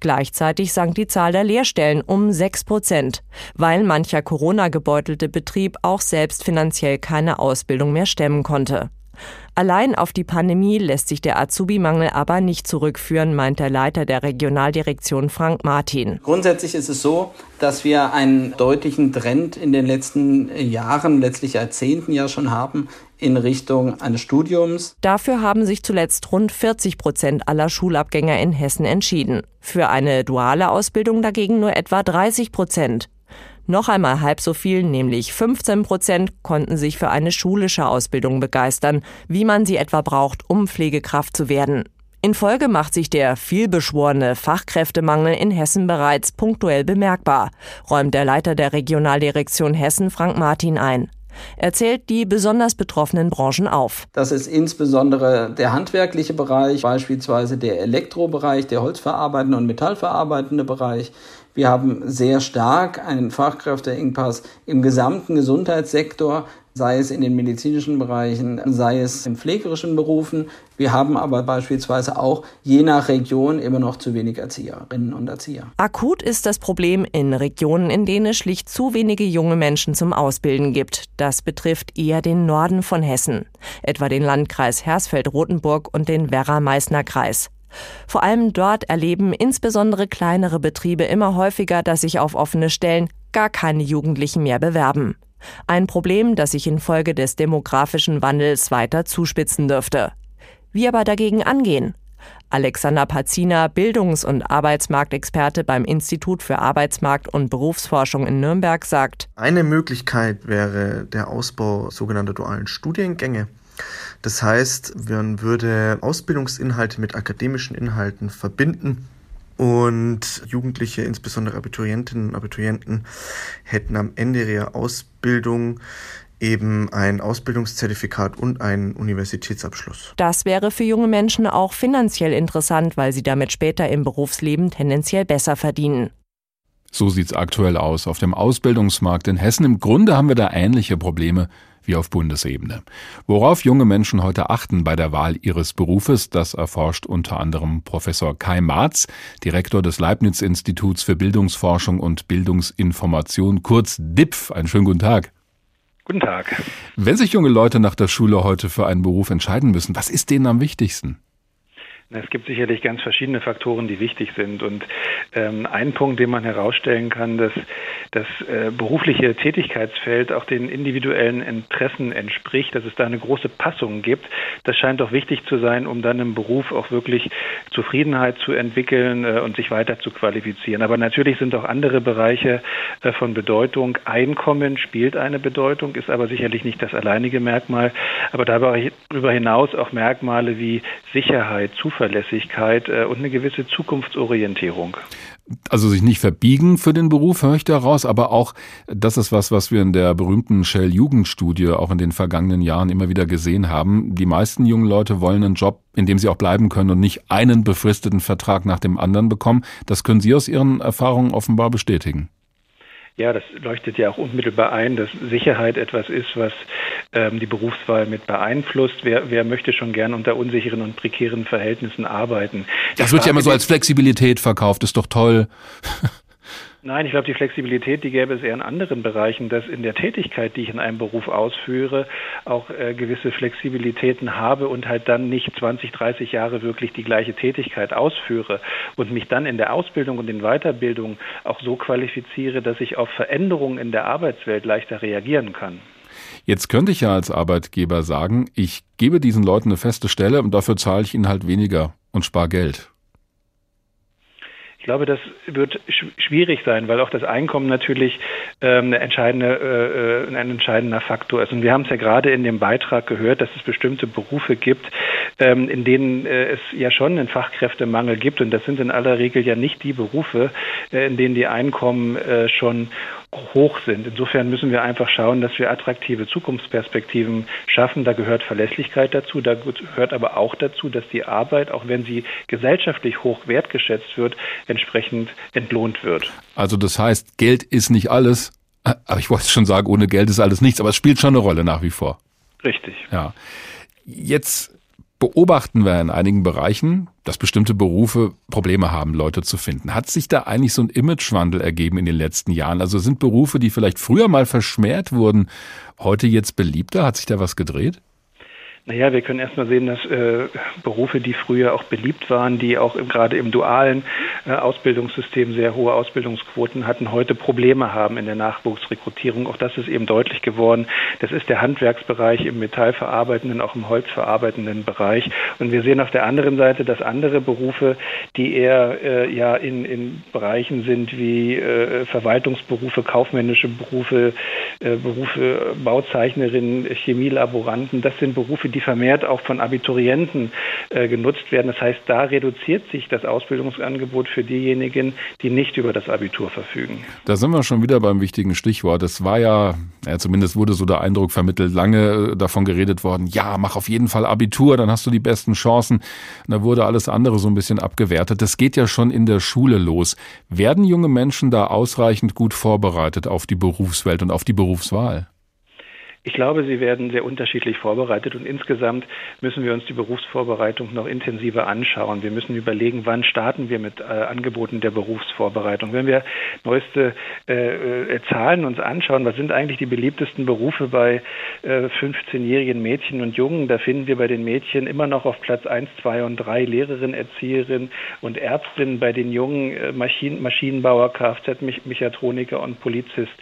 Gleichzeitig sank die Zahl der Lehrstellen um 6 Prozent, weil mancher Corona-gebeutelte Betrieb auch selbst finanziell keine Ausbildung mehr stemmen konnte. Allein auf die Pandemie lässt sich der Azubi-Mangel aber nicht zurückführen, meint der Leiter der Regionaldirektion Frank Martin. Grundsätzlich ist es so, dass wir einen deutlichen Trend in den letzten Jahren, letztlich Jahrzehnten ja schon haben, in Richtung eines Studiums. Dafür haben sich zuletzt rund 40 Prozent aller Schulabgänger in Hessen entschieden. Für eine duale Ausbildung dagegen nur etwa 30 Prozent. Noch einmal halb so viel, nämlich 15 Prozent, konnten sich für eine schulische Ausbildung begeistern, wie man sie etwa braucht, um Pflegekraft zu werden. In Folge macht sich der vielbeschworene Fachkräftemangel in Hessen bereits punktuell bemerkbar, räumt der Leiter der Regionaldirektion Hessen Frank Martin ein. Er zählt die besonders betroffenen Branchen auf. Das ist insbesondere der handwerkliche Bereich, beispielsweise der Elektrobereich, der holzverarbeitende und metallverarbeitende Bereich, wir haben sehr stark einen Fachkräfteengpass im gesamten Gesundheitssektor, sei es in den medizinischen Bereichen, sei es in pflegerischen Berufen. Wir haben aber beispielsweise auch je nach Region immer noch zu wenig Erzieherinnen und Erzieher. Akut ist das Problem in Regionen, in denen es schlicht zu wenige junge Menschen zum Ausbilden gibt. Das betrifft eher den Norden von Hessen, etwa den Landkreis Hersfeld-Rotenburg und den Werra-Meißner-Kreis. Vor allem dort erleben insbesondere kleinere Betriebe immer häufiger, dass sich auf offene Stellen gar keine Jugendlichen mehr bewerben. Ein Problem, das sich infolge des demografischen Wandels weiter zuspitzen dürfte. Wie aber dagegen angehen? Alexander Pazina, Bildungs- und Arbeitsmarktexperte beim Institut für Arbeitsmarkt und Berufsforschung in Nürnberg, sagt, Eine Möglichkeit wäre der Ausbau sogenannter dualen Studiengänge. Das heißt, man würde Ausbildungsinhalte mit akademischen Inhalten verbinden und Jugendliche, insbesondere Abiturientinnen und Abiturienten, hätten am Ende ihrer Ausbildung eben ein Ausbildungszertifikat und einen Universitätsabschluss. Das wäre für junge Menschen auch finanziell interessant, weil sie damit später im Berufsleben tendenziell besser verdienen. So sieht's aktuell aus auf dem Ausbildungsmarkt in Hessen. Im Grunde haben wir da ähnliche Probleme wie auf Bundesebene. Worauf junge Menschen heute achten bei der Wahl ihres Berufes, das erforscht unter anderem Professor Kai Marz, Direktor des Leibniz-Instituts für Bildungsforschung und Bildungsinformation, kurz DIPF. Einen schönen guten Tag. Guten Tag. Wenn sich junge Leute nach der Schule heute für einen Beruf entscheiden müssen, was ist denen am wichtigsten? Es gibt sicherlich ganz verschiedene Faktoren, die wichtig sind. Und ähm, ein Punkt, den man herausstellen kann, dass das äh, berufliche Tätigkeitsfeld auch den individuellen Interessen entspricht, dass es da eine große Passung gibt. Das scheint doch wichtig zu sein, um dann im Beruf auch wirklich Zufriedenheit zu entwickeln äh, und sich weiter zu qualifizieren. Aber natürlich sind auch andere Bereiche äh, von Bedeutung. Einkommen spielt eine Bedeutung, ist aber sicherlich nicht das alleinige Merkmal. Aber darüber hinaus auch Merkmale wie Sicherheit, Zuversicht, Zuverlässigkeit äh, und eine gewisse Zukunftsorientierung. Also sich nicht verbiegen für den Beruf, höre ich daraus, aber auch, das ist was, was wir in der berühmten Shell-Jugendstudie auch in den vergangenen Jahren immer wieder gesehen haben. Die meisten jungen Leute wollen einen Job, in dem sie auch bleiben können und nicht einen befristeten Vertrag nach dem anderen bekommen. Das können Sie aus Ihren Erfahrungen offenbar bestätigen. Ja, das leuchtet ja auch unmittelbar ein, dass Sicherheit etwas ist, was ähm, die Berufswahl mit beeinflusst. Wer, wer möchte schon gern unter unsicheren und prekären Verhältnissen arbeiten? Das wird ja immer so als Flexibilität verkauft, ist doch toll. Nein, ich glaube, die Flexibilität, die gäbe es eher in anderen Bereichen, dass in der Tätigkeit, die ich in einem Beruf ausführe, auch äh, gewisse Flexibilitäten habe und halt dann nicht 20, 30 Jahre wirklich die gleiche Tätigkeit ausführe und mich dann in der Ausbildung und in Weiterbildung auch so qualifiziere, dass ich auf Veränderungen in der Arbeitswelt leichter reagieren kann. Jetzt könnte ich ja als Arbeitgeber sagen, ich gebe diesen Leuten eine feste Stelle und dafür zahle ich ihnen halt weniger und spare Geld. Ich glaube, das wird schwierig sein, weil auch das Einkommen natürlich ähm, eine entscheidende, äh, ein entscheidender Faktor ist. Und wir haben es ja gerade in dem Beitrag gehört, dass es bestimmte Berufe gibt, ähm, in denen äh, es ja schon einen Fachkräftemangel gibt. Und das sind in aller Regel ja nicht die Berufe, äh, in denen die Einkommen äh, schon hoch sind. Insofern müssen wir einfach schauen, dass wir attraktive Zukunftsperspektiven schaffen. Da gehört Verlässlichkeit dazu, da gehört aber auch dazu, dass die Arbeit, auch wenn sie gesellschaftlich hoch wertgeschätzt wird, entsprechend entlohnt wird. Also das heißt, Geld ist nicht alles, aber ich wollte schon sagen, ohne Geld ist alles nichts, aber es spielt schon eine Rolle nach wie vor. Richtig. Ja. Jetzt beobachten wir in einigen Bereichen, dass bestimmte Berufe Probleme haben, Leute zu finden. Hat sich da eigentlich so ein Imagewandel ergeben in den letzten Jahren? Also sind Berufe, die vielleicht früher mal verschmäht wurden, heute jetzt beliebter? Hat sich da was gedreht? Naja, wir können erstmal sehen, dass äh, Berufe, die früher auch beliebt waren, die auch im, gerade im dualen äh, Ausbildungssystem sehr hohe Ausbildungsquoten hatten, heute Probleme haben in der Nachwuchsrekrutierung. Auch das ist eben deutlich geworden. Das ist der Handwerksbereich im metallverarbeitenden, auch im holzverarbeitenden Bereich. Und wir sehen auf der anderen Seite, dass andere Berufe, die eher äh, ja in, in Bereichen sind wie äh, Verwaltungsberufe, kaufmännische Berufe, äh, Berufe Bauzeichnerin, Chemielaboranten, das sind Berufe, die die vermehrt auch von Abiturienten äh, genutzt werden. Das heißt, da reduziert sich das Ausbildungsangebot für diejenigen, die nicht über das Abitur verfügen. Da sind wir schon wieder beim wichtigen Stichwort. Es war ja, ja, zumindest wurde so der Eindruck vermittelt, lange äh, davon geredet worden, ja, mach auf jeden Fall Abitur, dann hast du die besten Chancen. Und da wurde alles andere so ein bisschen abgewertet. Das geht ja schon in der Schule los. Werden junge Menschen da ausreichend gut vorbereitet auf die Berufswelt und auf die Berufswahl? Ich glaube, sie werden sehr unterschiedlich vorbereitet und insgesamt müssen wir uns die Berufsvorbereitung noch intensiver anschauen. Wir müssen überlegen, wann starten wir mit äh, Angeboten der Berufsvorbereitung. Wenn wir neueste äh, äh Zahlen uns anschauen, was sind eigentlich die beliebtesten Berufe bei äh, 15-jährigen Mädchen und Jungen, da finden wir bei den Mädchen immer noch auf Platz 1, 2 und 3 Lehrerin, Erzieherin und Ärztin, bei den Jungen äh, Maschinen, Maschinenbauer, Kfz-Mechatroniker und Polizist.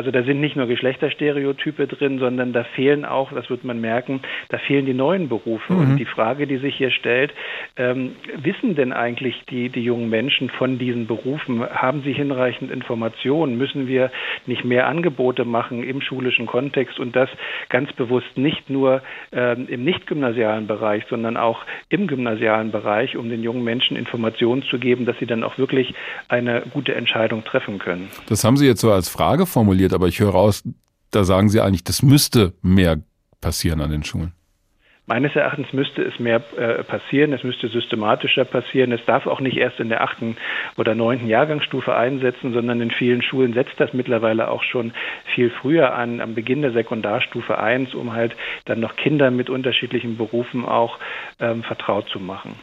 Also da sind nicht nur Geschlechterstereotype drin, sondern da fehlen auch, das wird man merken, da fehlen die neuen Berufe. Mhm. Und die Frage, die sich hier stellt, ähm, wissen denn eigentlich die, die jungen Menschen von diesen Berufen? Haben sie hinreichend Informationen? Müssen wir nicht mehr Angebote machen im schulischen Kontext und das ganz bewusst nicht nur ähm, im nicht gymnasialen Bereich, sondern auch im gymnasialen Bereich, um den jungen Menschen Informationen zu geben, dass sie dann auch wirklich eine gute Entscheidung treffen können. Das haben Sie jetzt so als Frage formuliert, aber ich höre aus, da sagen Sie eigentlich, das müsste mehr passieren an den Schulen. Meines Erachtens müsste es mehr äh, passieren, es müsste systematischer passieren. Es darf auch nicht erst in der achten oder neunten Jahrgangsstufe einsetzen, sondern in vielen Schulen setzt das mittlerweile auch schon viel früher an, am Beginn der Sekundarstufe 1, um halt dann noch Kinder mit unterschiedlichen Berufen auch ähm, vertraut zu machen.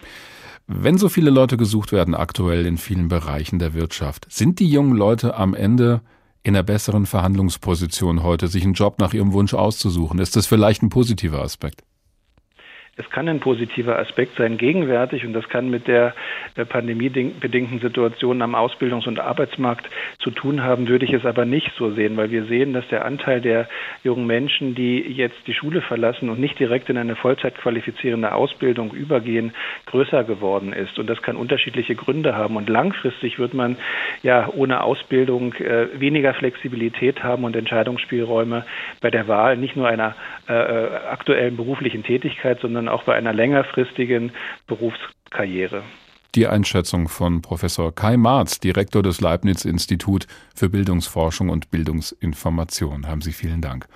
Wenn so viele Leute gesucht werden aktuell in vielen Bereichen der Wirtschaft, sind die jungen Leute am Ende in einer besseren Verhandlungsposition heute, sich einen Job nach ihrem Wunsch auszusuchen. Ist das vielleicht ein positiver Aspekt? Es kann ein positiver Aspekt sein, gegenwärtig, und das kann mit der äh, pandemiebedingten Situation am Ausbildungs- und Arbeitsmarkt zu tun haben, würde ich es aber nicht so sehen, weil wir sehen, dass der Anteil der jungen Menschen, die jetzt die Schule verlassen und nicht direkt in eine Vollzeitqualifizierende Ausbildung übergehen, größer geworden ist. Und das kann unterschiedliche Gründe haben. Und langfristig wird man ja ohne Ausbildung äh, weniger Flexibilität haben und Entscheidungsspielräume bei der Wahl nicht nur einer äh, äh aktuellen beruflichen Tätigkeit, sondern sondern auch bei einer längerfristigen Berufskarriere. Die Einschätzung von Professor Kai Marz, Direktor des Leibniz-Institut für Bildungsforschung und Bildungsinformation. Haben Sie vielen Dank.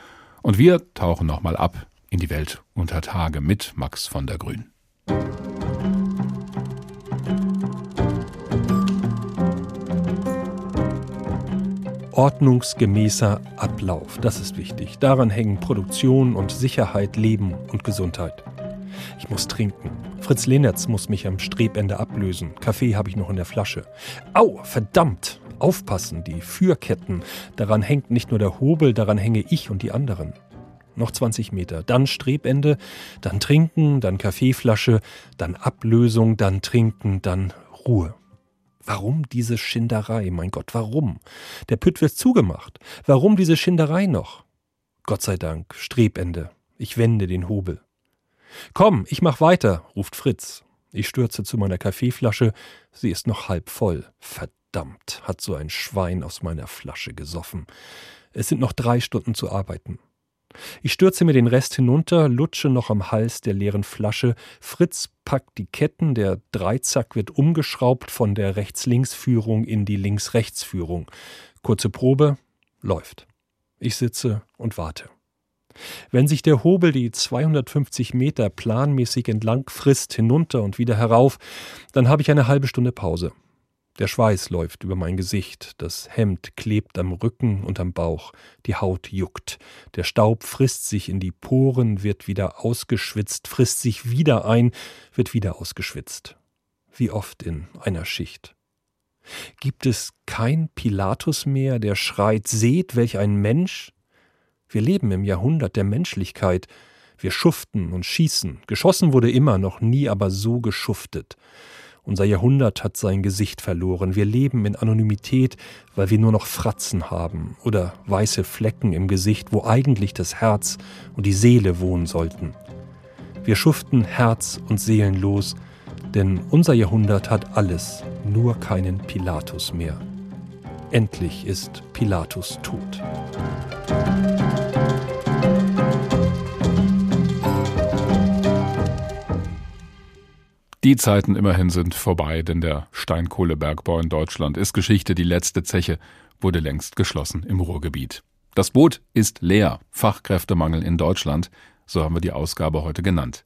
Und wir tauchen nochmal ab in die Welt unter Tage mit Max von der Grün. Ordnungsgemäßer Ablauf, das ist wichtig. Daran hängen Produktion und Sicherheit, Leben und Gesundheit. Ich muss trinken. Fritz Lehnertz muss mich am Strebende ablösen. Kaffee habe ich noch in der Flasche. Au, verdammt! Aufpassen, die Führketten. Daran hängt nicht nur der Hobel, daran hänge ich und die anderen. Noch 20 Meter, dann Strebende, dann trinken, dann Kaffeeflasche, dann Ablösung, dann trinken, dann Ruhe. Warum diese Schinderei? Mein Gott, warum? Der Pütt wird zugemacht. Warum diese Schinderei noch? Gott sei Dank, Strebende. Ich wende den Hobel. Komm, ich mach weiter, ruft Fritz. Ich stürze zu meiner Kaffeeflasche. Sie ist noch halb voll. Verdammt, hat so ein Schwein aus meiner Flasche gesoffen. Es sind noch drei Stunden zu arbeiten. Ich stürze mir den Rest hinunter, lutsche noch am Hals der leeren Flasche. Fritz packt die Ketten, der Dreizack wird umgeschraubt von der Rechts-Links-Führung in die Links-Rechts-Führung. Kurze Probe, läuft. Ich sitze und warte. Wenn sich der Hobel die 250 Meter planmäßig entlang frisst, hinunter und wieder herauf, dann habe ich eine halbe Stunde Pause. Der Schweiß läuft über mein Gesicht, das Hemd klebt am Rücken und am Bauch, die Haut juckt, der Staub frisst sich in die Poren, wird wieder ausgeschwitzt, frisst sich wieder ein, wird wieder ausgeschwitzt. Wie oft in einer Schicht. Gibt es kein Pilatus mehr, der schreit, seht, welch ein Mensch? Wir leben im Jahrhundert der Menschlichkeit. Wir schuften und schießen. Geschossen wurde immer, noch nie aber so geschuftet. Unser Jahrhundert hat sein Gesicht verloren. Wir leben in Anonymität, weil wir nur noch Fratzen haben oder weiße Flecken im Gesicht, wo eigentlich das Herz und die Seele wohnen sollten. Wir schuften herz- und seelenlos, denn unser Jahrhundert hat alles, nur keinen Pilatus mehr. Endlich ist Pilatus tot. Die Zeiten immerhin sind vorbei, denn der Steinkohlebergbau in Deutschland ist Geschichte. Die letzte Zeche wurde längst geschlossen im Ruhrgebiet. Das Boot ist leer. Fachkräftemangel in Deutschland. So haben wir die Ausgabe heute genannt.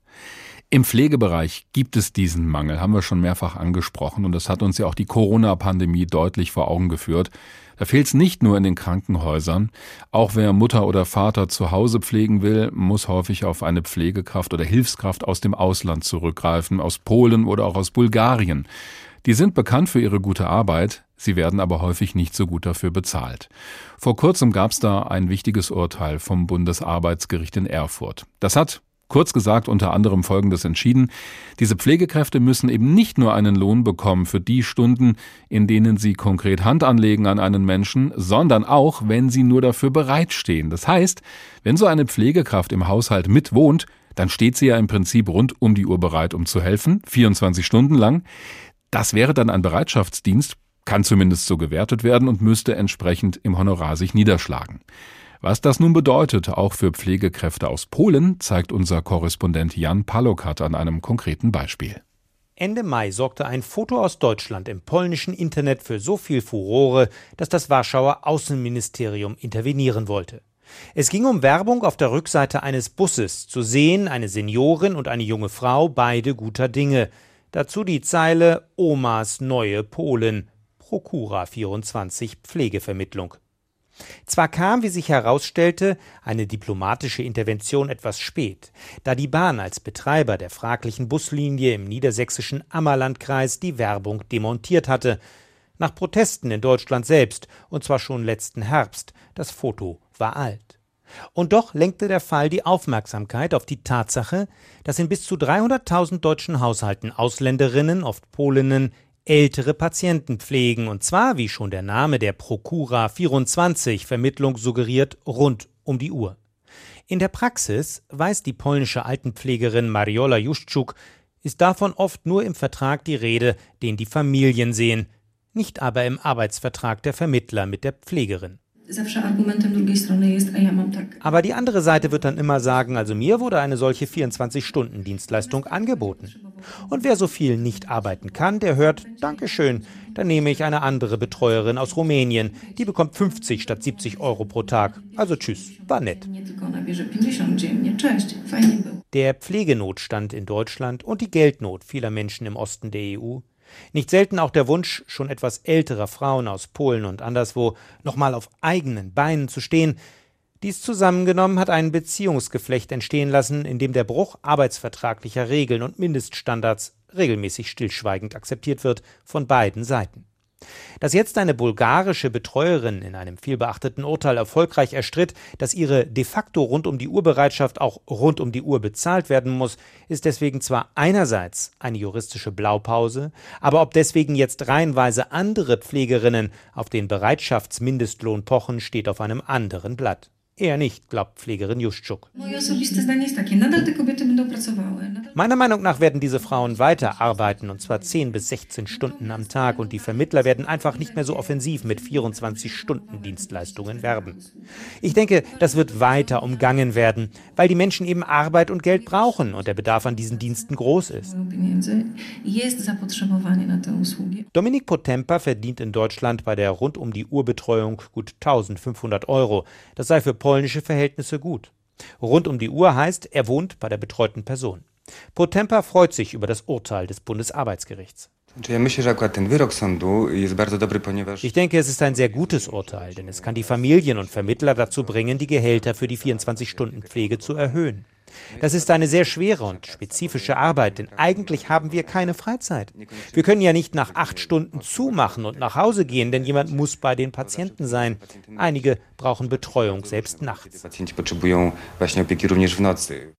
Im Pflegebereich gibt es diesen Mangel, haben wir schon mehrfach angesprochen, und das hat uns ja auch die Corona-Pandemie deutlich vor Augen geführt. Da fehlt es nicht nur in den Krankenhäusern. Auch wer Mutter oder Vater zu Hause pflegen will, muss häufig auf eine Pflegekraft oder Hilfskraft aus dem Ausland zurückgreifen, aus Polen oder auch aus Bulgarien. Die sind bekannt für ihre gute Arbeit, sie werden aber häufig nicht so gut dafür bezahlt. Vor kurzem gab es da ein wichtiges Urteil vom Bundesarbeitsgericht in Erfurt. Das hat Kurz gesagt unter anderem Folgendes entschieden. Diese Pflegekräfte müssen eben nicht nur einen Lohn bekommen für die Stunden, in denen sie konkret Hand anlegen an einen Menschen, sondern auch, wenn sie nur dafür bereitstehen. Das heißt, wenn so eine Pflegekraft im Haushalt mitwohnt, dann steht sie ja im Prinzip rund um die Uhr bereit, um zu helfen, 24 Stunden lang. Das wäre dann ein Bereitschaftsdienst, kann zumindest so gewertet werden und müsste entsprechend im Honorar sich niederschlagen. Was das nun bedeutet, auch für Pflegekräfte aus Polen, zeigt unser Korrespondent Jan Palokat an einem konkreten Beispiel. Ende Mai sorgte ein Foto aus Deutschland im polnischen Internet für so viel Furore, dass das Warschauer Außenministerium intervenieren wollte. Es ging um Werbung auf der Rückseite eines Busses, zu sehen eine Seniorin und eine junge Frau, beide guter Dinge. Dazu die Zeile Omas neue Polen, Prokura 24 Pflegevermittlung. Zwar kam, wie sich herausstellte, eine diplomatische Intervention etwas spät, da die Bahn als Betreiber der fraglichen Buslinie im niedersächsischen Ammerlandkreis die Werbung demontiert hatte. Nach Protesten in Deutschland selbst, und zwar schon letzten Herbst. Das Foto war alt. Und doch lenkte der Fall die Aufmerksamkeit auf die Tatsache, dass in bis zu 300.000 deutschen Haushalten Ausländerinnen, oft Polinnen, ältere Patienten pflegen, und zwar, wie schon der Name der Procura 24 Vermittlung suggeriert, rund um die Uhr. In der Praxis, weiß die polnische Altenpflegerin Mariola Juszczuk, ist davon oft nur im Vertrag die Rede, den die Familien sehen, nicht aber im Arbeitsvertrag der Vermittler mit der Pflegerin. Aber die andere Seite wird dann immer sagen, also mir wurde eine solche 24-Stunden-Dienstleistung angeboten. Und wer so viel nicht arbeiten kann, der hört, Dankeschön, dann nehme ich eine andere Betreuerin aus Rumänien. Die bekommt 50 statt 70 Euro pro Tag. Also tschüss, war nett. Der Pflegenotstand in Deutschland und die Geldnot vieler Menschen im Osten der EU nicht selten auch der Wunsch schon etwas älterer Frauen aus Polen und anderswo nochmal auf eigenen Beinen zu stehen, Dies zusammengenommen hat ein Beziehungsgeflecht entstehen lassen, in dem der Bruch arbeitsvertraglicher Regeln und Mindeststandards regelmäßig stillschweigend akzeptiert wird von beiden Seiten. Dass jetzt eine bulgarische Betreuerin in einem vielbeachteten Urteil erfolgreich erstritt, dass ihre de facto rund um die Uhr Bereitschaft auch rund um die Uhr bezahlt werden muss, ist deswegen zwar einerseits eine juristische Blaupause, aber ob deswegen jetzt reihenweise andere Pflegerinnen auf den Bereitschaftsmindestlohn pochen, steht auf einem anderen Blatt. Eher nicht, glaubt Pflegerin Juszczuk. Meiner Meinung nach werden diese Frauen weiter arbeiten, und zwar 10 bis 16 Stunden am Tag, und die Vermittler werden einfach nicht mehr so offensiv mit 24-Stunden-Dienstleistungen werben. Ich denke, das wird weiter umgangen werden, weil die Menschen eben Arbeit und Geld brauchen und der Bedarf an diesen Diensten groß ist. Dominik Potempa verdient in Deutschland bei der rund um die Uhr Betreuung gut 1500 Euro. Das sei für polnische Verhältnisse gut. Rund um die Uhr heißt, er wohnt bei der betreuten Person. Potempa freut sich über das Urteil des Bundesarbeitsgerichts. Ich denke, es ist ein sehr gutes Urteil, denn es kann die Familien und Vermittler dazu bringen, die Gehälter für die 24-Stunden-Pflege zu erhöhen. Das ist eine sehr schwere und spezifische Arbeit, denn eigentlich haben wir keine Freizeit. Wir können ja nicht nach acht Stunden zumachen und nach Hause gehen, denn jemand muss bei den Patienten sein. Einige brauchen Betreuung selbst nachts.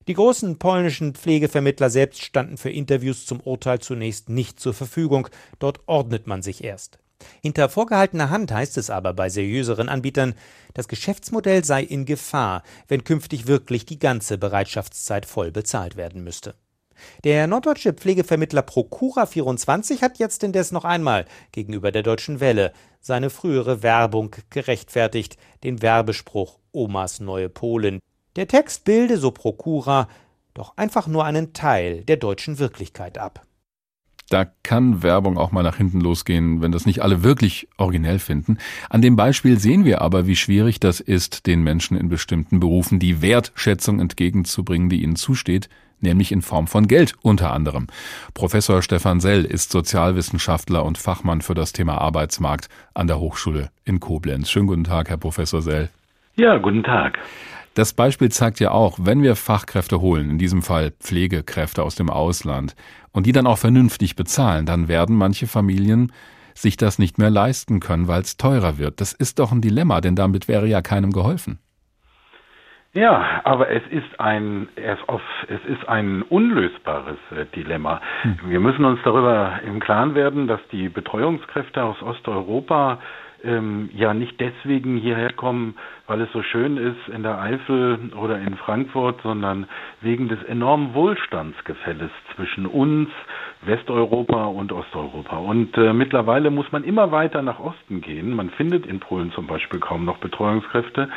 Die großen polnischen Pflegevermittler selbst standen für Interviews zum Urteil zunächst nicht zur Verfügung. Dort ordnet man sich erst. Hinter vorgehaltener Hand heißt es aber bei seriöseren Anbietern, das Geschäftsmodell sei in Gefahr, wenn künftig wirklich die ganze Bereitschaftszeit voll bezahlt werden müsste. Der norddeutsche Pflegevermittler Procura24 hat jetzt indes noch einmal gegenüber der Deutschen Welle seine frühere Werbung gerechtfertigt, den Werbespruch Omas neue Polen. Der Text bilde, so Procura, doch einfach nur einen Teil der deutschen Wirklichkeit ab. Da kann Werbung auch mal nach hinten losgehen, wenn das nicht alle wirklich originell finden. An dem Beispiel sehen wir aber, wie schwierig das ist, den Menschen in bestimmten Berufen die Wertschätzung entgegenzubringen, die ihnen zusteht, nämlich in Form von Geld unter anderem. Professor Stefan Sell ist Sozialwissenschaftler und Fachmann für das Thema Arbeitsmarkt an der Hochschule in Koblenz. Schönen guten Tag, Herr Professor Sell. Ja, guten Tag. Das Beispiel zeigt ja auch, wenn wir Fachkräfte holen, in diesem Fall Pflegekräfte aus dem Ausland, und die dann auch vernünftig bezahlen, dann werden manche Familien sich das nicht mehr leisten können, weil es teurer wird. Das ist doch ein Dilemma, denn damit wäre ja keinem geholfen. Ja, aber es ist ein es ist ein unlösbares äh, Dilemma. Hm. Wir müssen uns darüber im Klaren werden, dass die Betreuungskräfte aus Osteuropa ähm, ja nicht deswegen hierher kommen, weil es so schön ist in der Eifel oder in Frankfurt, sondern wegen des enormen Wohlstandsgefälles zwischen uns, Westeuropa und Osteuropa. Und äh, mittlerweile muss man immer weiter nach Osten gehen. Man findet in Polen zum Beispiel kaum noch Betreuungskräfte,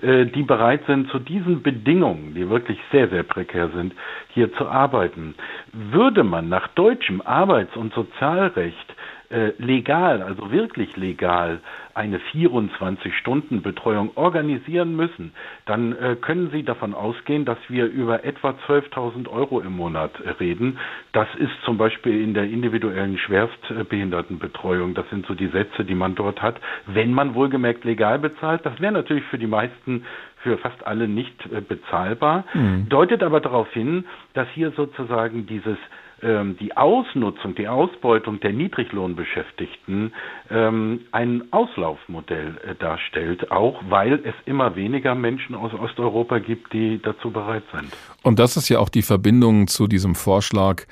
äh, die bereit sind, zu diesen Bedingungen, die wirklich sehr, sehr prekär sind, hier zu arbeiten. Würde man nach deutschem Arbeits- und Sozialrecht äh, legal, also wirklich legal, eine 24-Stunden-Betreuung organisieren müssen, dann äh, können Sie davon ausgehen, dass wir über etwa 12.000 Euro im Monat reden. Das ist zum Beispiel in der individuellen Schwerstbehindertenbetreuung. Das sind so die Sätze, die man dort hat. Wenn man wohlgemerkt legal bezahlt, das wäre natürlich für die meisten für fast alle nicht äh, bezahlbar, mhm. deutet aber darauf hin, dass hier sozusagen dieses die Ausnutzung, die Ausbeutung der Niedriglohnbeschäftigten ähm, ein Auslaufmodell äh, darstellt, auch weil es immer weniger Menschen aus Osteuropa gibt, die dazu bereit sind. Und das ist ja auch die Verbindung zu diesem Vorschlag,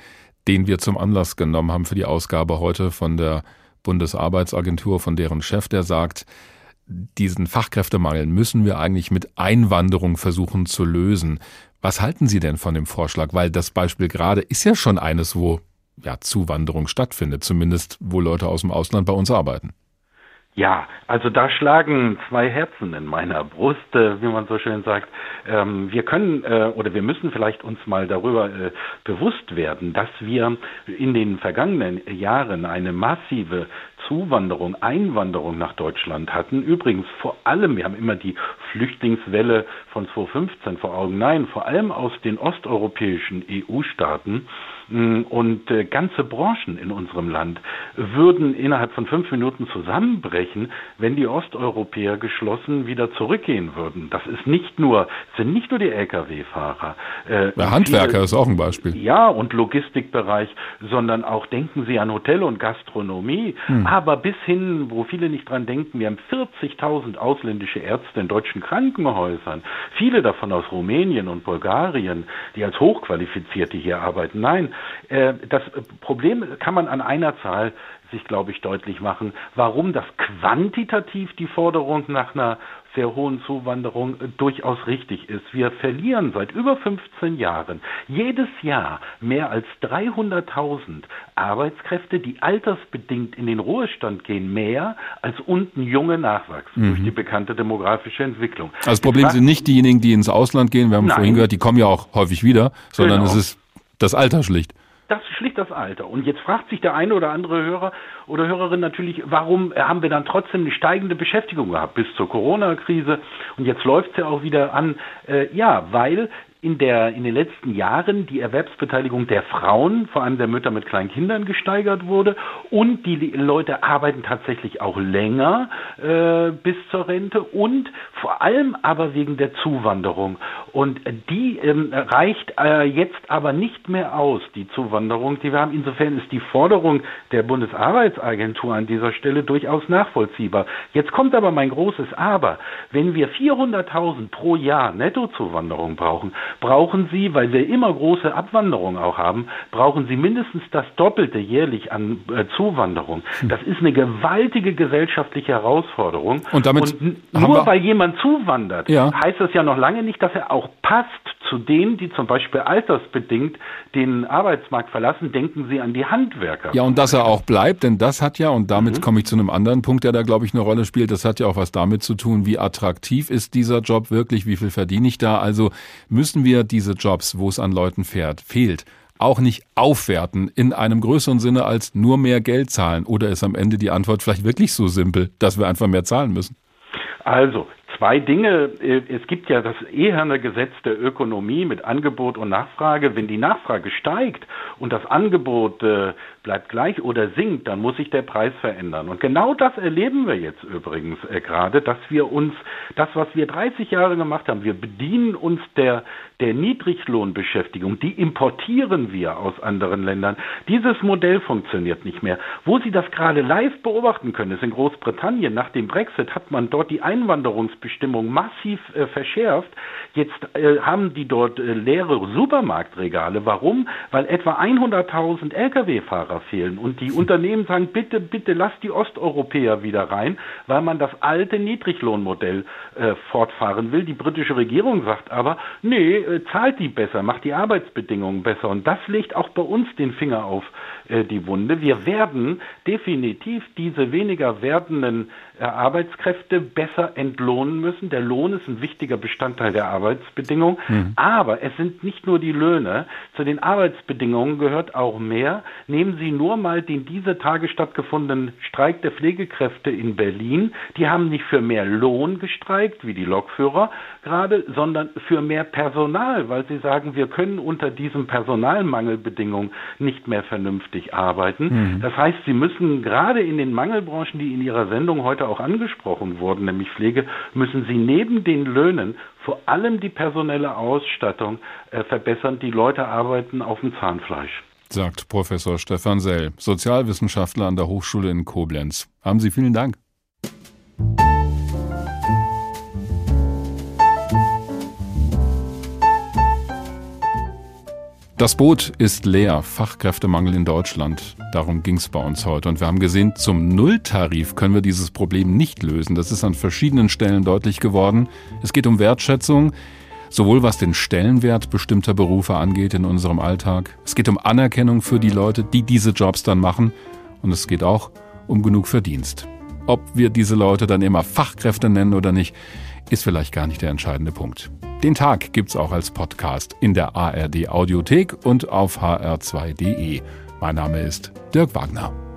den wir zum Anlass genommen haben für die Ausgabe heute von der Bundesarbeitsagentur, von deren Chef, der sagt, diesen Fachkräftemangel müssen wir eigentlich mit Einwanderung versuchen zu lösen. Was halten Sie denn von dem Vorschlag? Weil das Beispiel gerade ist ja schon eines, wo ja, Zuwanderung stattfindet, zumindest wo Leute aus dem Ausland bei uns arbeiten. Ja, also da schlagen zwei Herzen in meiner Brust, äh, wie man so schön sagt. Ähm, wir können äh, oder wir müssen vielleicht uns mal darüber äh, bewusst werden, dass wir in den vergangenen Jahren eine massive Zuwanderung, Einwanderung nach Deutschland hatten, übrigens vor allem, wir haben immer die Flüchtlingswelle von 2015 vor Augen, nein, vor allem aus den osteuropäischen EU-Staaten, und äh, ganze Branchen in unserem Land würden innerhalb von fünf Minuten zusammenbrechen, wenn die Osteuropäer geschlossen wieder zurückgehen würden. Das ist nicht nur, sind nicht nur die Lkw-Fahrer. Äh, Der Handwerker viele, ist auch ein Beispiel. Ja, und Logistikbereich, sondern auch denken Sie an Hotel und Gastronomie, hm. aber bis hin, wo viele nicht dran denken, wir haben 40.000 ausländische Ärzte in deutschen Krankenhäusern, viele davon aus Rumänien und Bulgarien, die als Hochqualifizierte hier arbeiten. Nein, das Problem kann man an einer Zahl sich, glaube ich, deutlich machen, warum das quantitativ die Forderung nach einer sehr hohen Zuwanderung äh, durchaus richtig ist. Wir verlieren seit über 15 Jahren jedes Jahr mehr als 300.000 Arbeitskräfte, die altersbedingt in den Ruhestand gehen, mehr als unten junge nachwachsen mhm. durch die bekannte demografische Entwicklung. Also das Problem sind nicht diejenigen, die ins Ausland gehen, wir haben Nein. vorhin gehört, die kommen ja auch häufig wieder, sondern genau. es ist das Alter schlicht. Das schlicht das Alter. Und jetzt fragt sich der eine oder andere Hörer oder Hörerin natürlich, warum haben wir dann trotzdem eine steigende Beschäftigung gehabt bis zur Corona-Krise und jetzt läuft es ja auch wieder an. Äh, ja, weil in, der, in den letzten Jahren die Erwerbsbeteiligung der Frauen, vor allem der Mütter mit kleinen Kindern, gesteigert wurde und die Leute arbeiten tatsächlich auch länger äh, bis zur Rente und vor allem aber wegen der Zuwanderung. Und die ähm, reicht äh, jetzt aber nicht mehr aus, die Zuwanderung, die wir haben. Insofern ist die Forderung der Bundesarbeitsagentur an dieser Stelle durchaus nachvollziehbar. Jetzt kommt aber mein großes Aber. Wenn wir 400.000 pro Jahr Nettozuwanderung brauchen, brauchen Sie, weil wir immer große Abwanderung auch haben, brauchen Sie mindestens das Doppelte jährlich an äh, Zuwanderung. Hm. Das ist eine gewaltige gesellschaftliche Herausforderung. Und damit Und nur weil jemand zuwandert, ja. heißt das ja noch lange nicht, dass er auch passt zu denen, die zum Beispiel altersbedingt den Arbeitsmarkt verlassen. Denken Sie an die Handwerker. Ja, und dass er auch bleibt, denn das hat ja, und damit mhm. komme ich zu einem anderen Punkt, der da, glaube ich, eine Rolle spielt, das hat ja auch was damit zu tun, wie attraktiv ist dieser Job wirklich, wie viel verdiene ich da. Also müssen müssen wir diese Jobs, wo es an Leuten fährt, fehlt, auch nicht aufwerten in einem größeren Sinne als nur mehr Geld zahlen? Oder ist am Ende die Antwort vielleicht wirklich so simpel, dass wir einfach mehr zahlen müssen? Also, zwei Dinge. Es gibt ja das eherne Gesetz der Ökonomie mit Angebot und Nachfrage. Wenn die Nachfrage steigt und das Angebot äh, bleibt gleich oder sinkt, dann muss sich der Preis verändern. Und genau das erleben wir jetzt übrigens äh, gerade, dass wir uns das, was wir 30 Jahre gemacht haben, wir bedienen uns der, der Niedriglohnbeschäftigung, die importieren wir aus anderen Ländern. Dieses Modell funktioniert nicht mehr. Wo Sie das gerade live beobachten können, ist in Großbritannien. Nach dem Brexit hat man dort die Einwanderungsbestimmung massiv äh, verschärft. Jetzt äh, haben die dort äh, leere Supermarktregale. Warum? Weil etwa 100.000 Lkw-Fahrer fehlen und die Unternehmen sagen, bitte, bitte lasst die Osteuropäer wieder rein, weil man das alte Niedriglohnmodell äh, fortfahren will. Die britische Regierung sagt aber, nee, äh, zahlt die besser, macht die Arbeitsbedingungen besser. Und das legt auch bei uns den Finger auf äh, die Wunde. Wir werden definitiv diese weniger werdenden äh, Arbeitskräfte besser entlohnen müssen. Der Lohn ist ein wichtiger Bestandteil der Arbeitsbedingungen. Mhm. Aber es sind nicht nur die Löhne. Zu den Arbeitsbedingungen gehört auch mehr. Nehmen Sie nur mal den diese Tage stattgefundenen Streik der Pflegekräfte in Berlin. Die haben nicht für mehr Lohn gestreikt, wie die Lokführer gerade, sondern für mehr Personal, weil sie sagen, wir können unter diesen Personalmangelbedingungen nicht mehr vernünftig arbeiten. Mhm. Das heißt, sie müssen gerade in den Mangelbranchen, die in Ihrer Sendung heute auch angesprochen wurden, nämlich Pflege, müssen sie neben den Löhnen vor allem die personelle Ausstattung äh, verbessern. Die Leute arbeiten auf dem Zahnfleisch. Sagt Professor Stefan Sell, Sozialwissenschaftler an der Hochschule in Koblenz. Haben Sie vielen Dank. Das Boot ist leer, Fachkräftemangel in Deutschland. Darum ging es bei uns heute. Und wir haben gesehen, zum Nulltarif können wir dieses Problem nicht lösen. Das ist an verschiedenen Stellen deutlich geworden. Es geht um Wertschätzung, sowohl was den Stellenwert bestimmter Berufe angeht in unserem Alltag. Es geht um Anerkennung für die Leute, die diese Jobs dann machen. Und es geht auch um genug Verdienst. Ob wir diese Leute dann immer Fachkräfte nennen oder nicht, ist vielleicht gar nicht der entscheidende Punkt. Den Tag gibt's auch als Podcast in der ARD Audiothek und auf hr2.de. Mein Name ist Dirk Wagner.